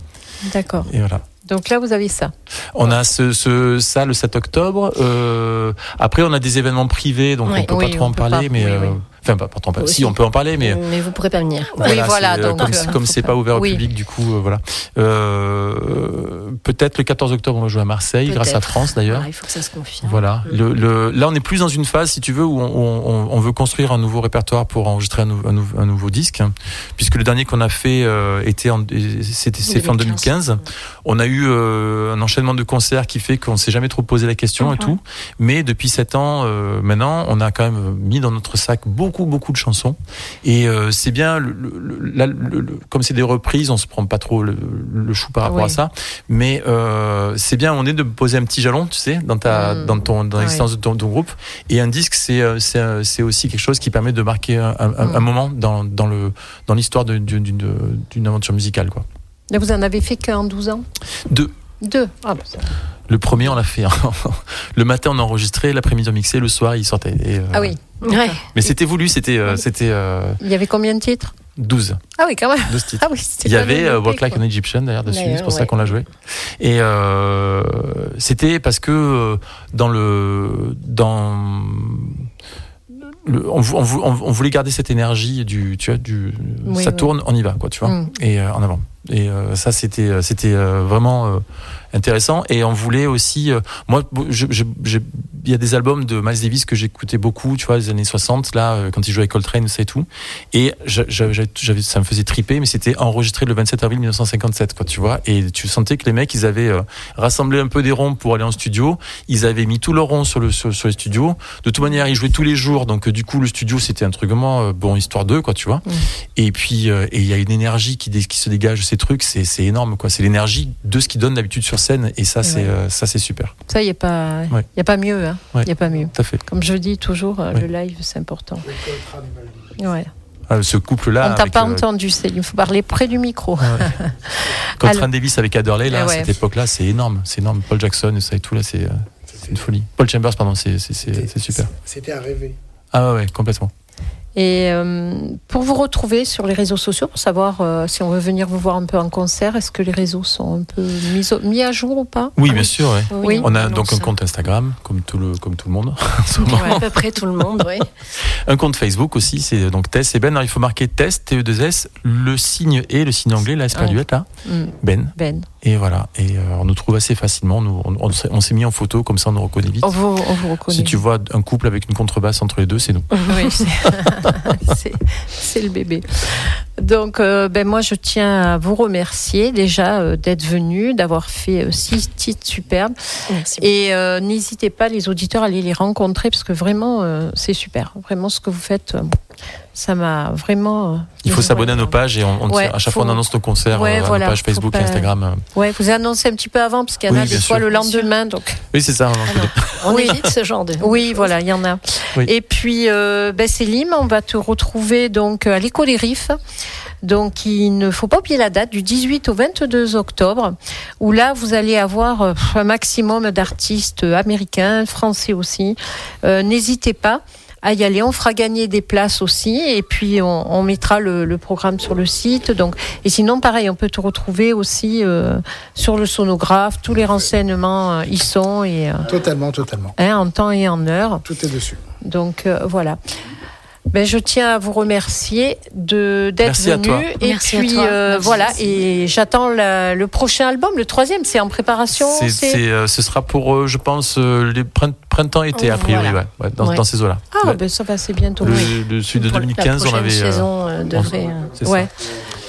D'accord. Et voilà. Donc là, vous avez ça. On a ce, ce ça le 7 octobre. Euh, après, on a des événements privés, donc on peut Oui, pas trop en peut parler, pas. mais Oui, euh, oui. Enfin pas, pas parler. Aussi. Si, on peut en parler, mais Mais vous pourrez pas venir. Oui, voilà, euh, donc, comme, euh, c'est pas- pas ouvert au oui. public, du coup, euh, voilà. Euh, peut-être le 14 octobre, on va jouer à Marseille, grâce à. France d'ailleurs. Voilà, il faut que ça se confirme. Voilà. Le, le, là, on est plus dans une phase, si tu veux, où on, on, on veut construire un nouveau répertoire pour enregistrer un, nou- un, nou- un nouveau disque, hein. puisque le dernier qu'on a fait euh, était en, c'était c'est fait en 2015. On a eu euh, un enchaînement de concerts qui fait qu'on s'est jamais trop posé la question et Mhm. tout. Mais depuis sept ans, euh, maintenant, on a quand même mis dans notre sac beaucoup beaucoup, beaucoup de chansons. Et euh, c'est bien, le, le- là, le- le- comme c'est des reprises, on se prend pas trop le, chou par rapport Oui. à ça. Mais euh, c'est bien, on est de poser un petit jalon, tu sais, dans ta, Mm. dans ton, dans l'existence de ton, ton groupe. Et un disque, c'est, euh, c'est, c'est aussi quelque chose qui permet de marquer un, un- Mm. un moment dans, dans le, dans l'histoire d'une, d'une, d'une aventure musicale, quoi. Vous en avez fait qu'en 12 ans? Deux. Deux. Ah, bah, ça- Le premier, on l'a fait. (laughs) le matin, on a enregistré, l'après-midi, on mixait, le soir, il sortait. Et, euh, ah oui. Ouais. Mais c'était voulu, c'était, euh, c'était euh, Il y avait combien de titres? 12, Ah oui, quand même. 12 titres. Ah oui, c'était Il y avait le euh, EP, Walk Like quoi. an Egyptian d'ailleurs dessus, c'est pour ça qu'on l'a joué. Et euh, c'était parce que dans le dans le, on, vou- on vou- on voulait garder cette énergie du tu vois du Oui, ça oui. tourne on y va quoi tu vois Mm. et euh, en avant et euh, ça c'était euh, c'était euh, vraiment euh, intéressant. Et on voulait aussi moi il y a des albums de Miles Davis que j'écoutais beaucoup tu vois les années 60 là quand il jouait avec Coltrane ça et tout et ça me faisait triper mais c'était enregistré le 27 avril 1957 quoi tu vois. Et tu sentais que les mecs ils avaient rassemblé un peu des ronds pour aller en studio. Ils avaient mis tout leur rond sur le sur, sur les studios. De toute manière ils jouaient tous les jours. Donc du coup le studio c'était un truc vraiment bon histoire d'eux quoi tu vois. Mm. et puis et il y a une énergie qui, qui se dégage ces trucs c'est c'est énorme quoi c'est l'énergie de ce qu'ils donnent d'habitude sur scène et ça c'est Ouais. euh, ça c'est super Ça, il n'y a, pas... Ouais. y a pas mieux. hein. Il Ouais. y a pas mieux. tout à fait Comme je dis toujours, euh, Ouais. le live, c'est important. Ouais. Ah, ce couple là On t'a pas entendu, Céline. Il faut parler près du micro. Coltrane Alors- Davis avec Adderley là Ah ouais. cette époque là c'est énorme c'est énorme Paul Jackson et ça et tout là c'est euh, c'est une folie Paul Chambers pardon c'est c'est- c'est c'est super C'était à rêver. ah ouais, ouais complètement Et euh, pour vous retrouver sur les réseaux sociaux, pour savoir euh, si on veut venir vous voir un peu en concert, est-ce que les réseaux sont un peu mis, au- mis à jour ou pas? Oui bien sûr ouais. Oui. on a annonce donc un compte Instagram comme tout le comme tout le monde (laughs) moment. À peu près tout le monde, oui. Un compte Facebook aussi, c'est donc Tess et Ben. Alors, il faut marquer Tess, TE2S, le signe et le signe anglais, la espagnolette là, Hmm, Ben. Ben, Et voilà. Et euh, on nous trouve assez facilement. Nous, on, on s'est- on s'est mis en photo, comme ça on nous reconnaît vite. on vous, on vous reconnaît. Si tu vois un couple avec une contrebasse entre les deux, c'est nous. Oui, (laughs) c'est- le bébé. Donc, euh, ben moi, je tiens à vous remercier déjà euh, d'être venu, d'avoir fait euh, six titres superbes. Merci. Et euh, n'hésitez pas, les auditeurs, à aller les rencontrer parce que vraiment, euh, c'est super. Vraiment, ce que vous faites, euh, ça m'a vraiment. euh, Il faut s'abonner à nos pages et on, on- Ouais, à chaque faut- fois on annonce nos concerts Ouais, euh, à voilà, nos pages Facebook et pas- Instagram. euh. Ouais, vous annoncez un petit peu avant parce qu'il y en Oui, a des fois sûr. le lendemain. Donc, Oui, c'est ça. on Oui. évite ce genre de. Oui, voilà, il y en a. Oui. Et puis, euh, ben, Célim, on va te retrouver donc à l'écho des Riffs. Donc, il ne faut pas oublier la date du 18 au 22 octobre, où là, vous allez avoir un maximum d'artistes américains, français aussi. Euh, N'hésitez pas à y aller. On fera gagner des places aussi, et puis on, on mettra le, le programme sur le site. Donc, et sinon, pareil, on peut te retrouver aussi euh, sur le sonographe. Tous les renseignements euh, y sont et euh, Totalement, totalement. hein, en temps et en heure. Tout est dessus. Donc euh, voilà. Ben, je tiens à vous remercier de d'être Merci à venu. toi. Et Merci à puis toi. euh, Merci. voilà. Et j'attends la- le prochain album, le troisième. C'est en préparation. C'est- c'est- c'est, euh, ce sera pour, euh, je pense, euh, les prin- printemps-été, a priori, Voilà. ouais, ouais, dans, Ouais. dans ces eaux-là. Ah Ouais. ben ça va, c'est bientôt. Le, oui. le celui de Pour la 2015, on avait. saison euh, devrait. euh, c'est ça.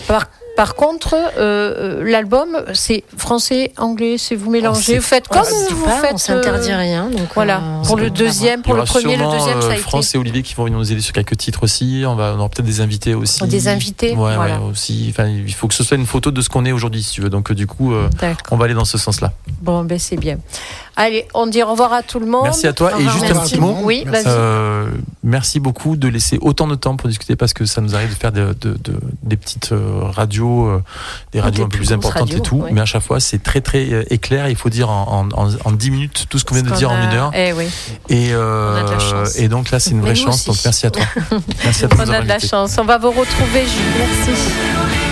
Par, par contre, euh, euh, l'album, c'est français, anglais, c'est vous mélangez. vous faites comme vous pas, faites. on s'interdit euh, rien. Donc Voilà. pour le deuxième, pour le premier, le deuxième, ça a été. France et Olivier qui vont venir nous aider sur quelques titres aussi. On va, on aura peut-être des invités aussi. Des invités, Ouais, voilà. ouais, aussi. Enfin, il faut que ce soit une photo de ce qu'on est aujourd'hui, si tu veux. Donc, du coup, euh, on va aller dans ce sens-là. Bon, ben c'est bien. Allez, on dit au revoir à tout le monde. Merci à toi. Au Et juste un merci. petit mot. Oui, Merci. vas-y. Euh, merci beaucoup de laisser autant de temps pour discuter parce que ça nous arrive de faire de, de- de- des petites euh, radios, euh, des radios des un peu plus importantes et radios, tout. Mais à chaque fois, c'est très très euh, éclair. Il faut dire en, en, en, en 10 minutes tout ce qu'on vient de dire en une heure. Eh oui. Et, euh, On a de la chance. et donc là, c'est une vraie chance. aussi. Donc merci à toi. (laughs) merci à toi On a de la chance. On va vous retrouver, Jules. Merci.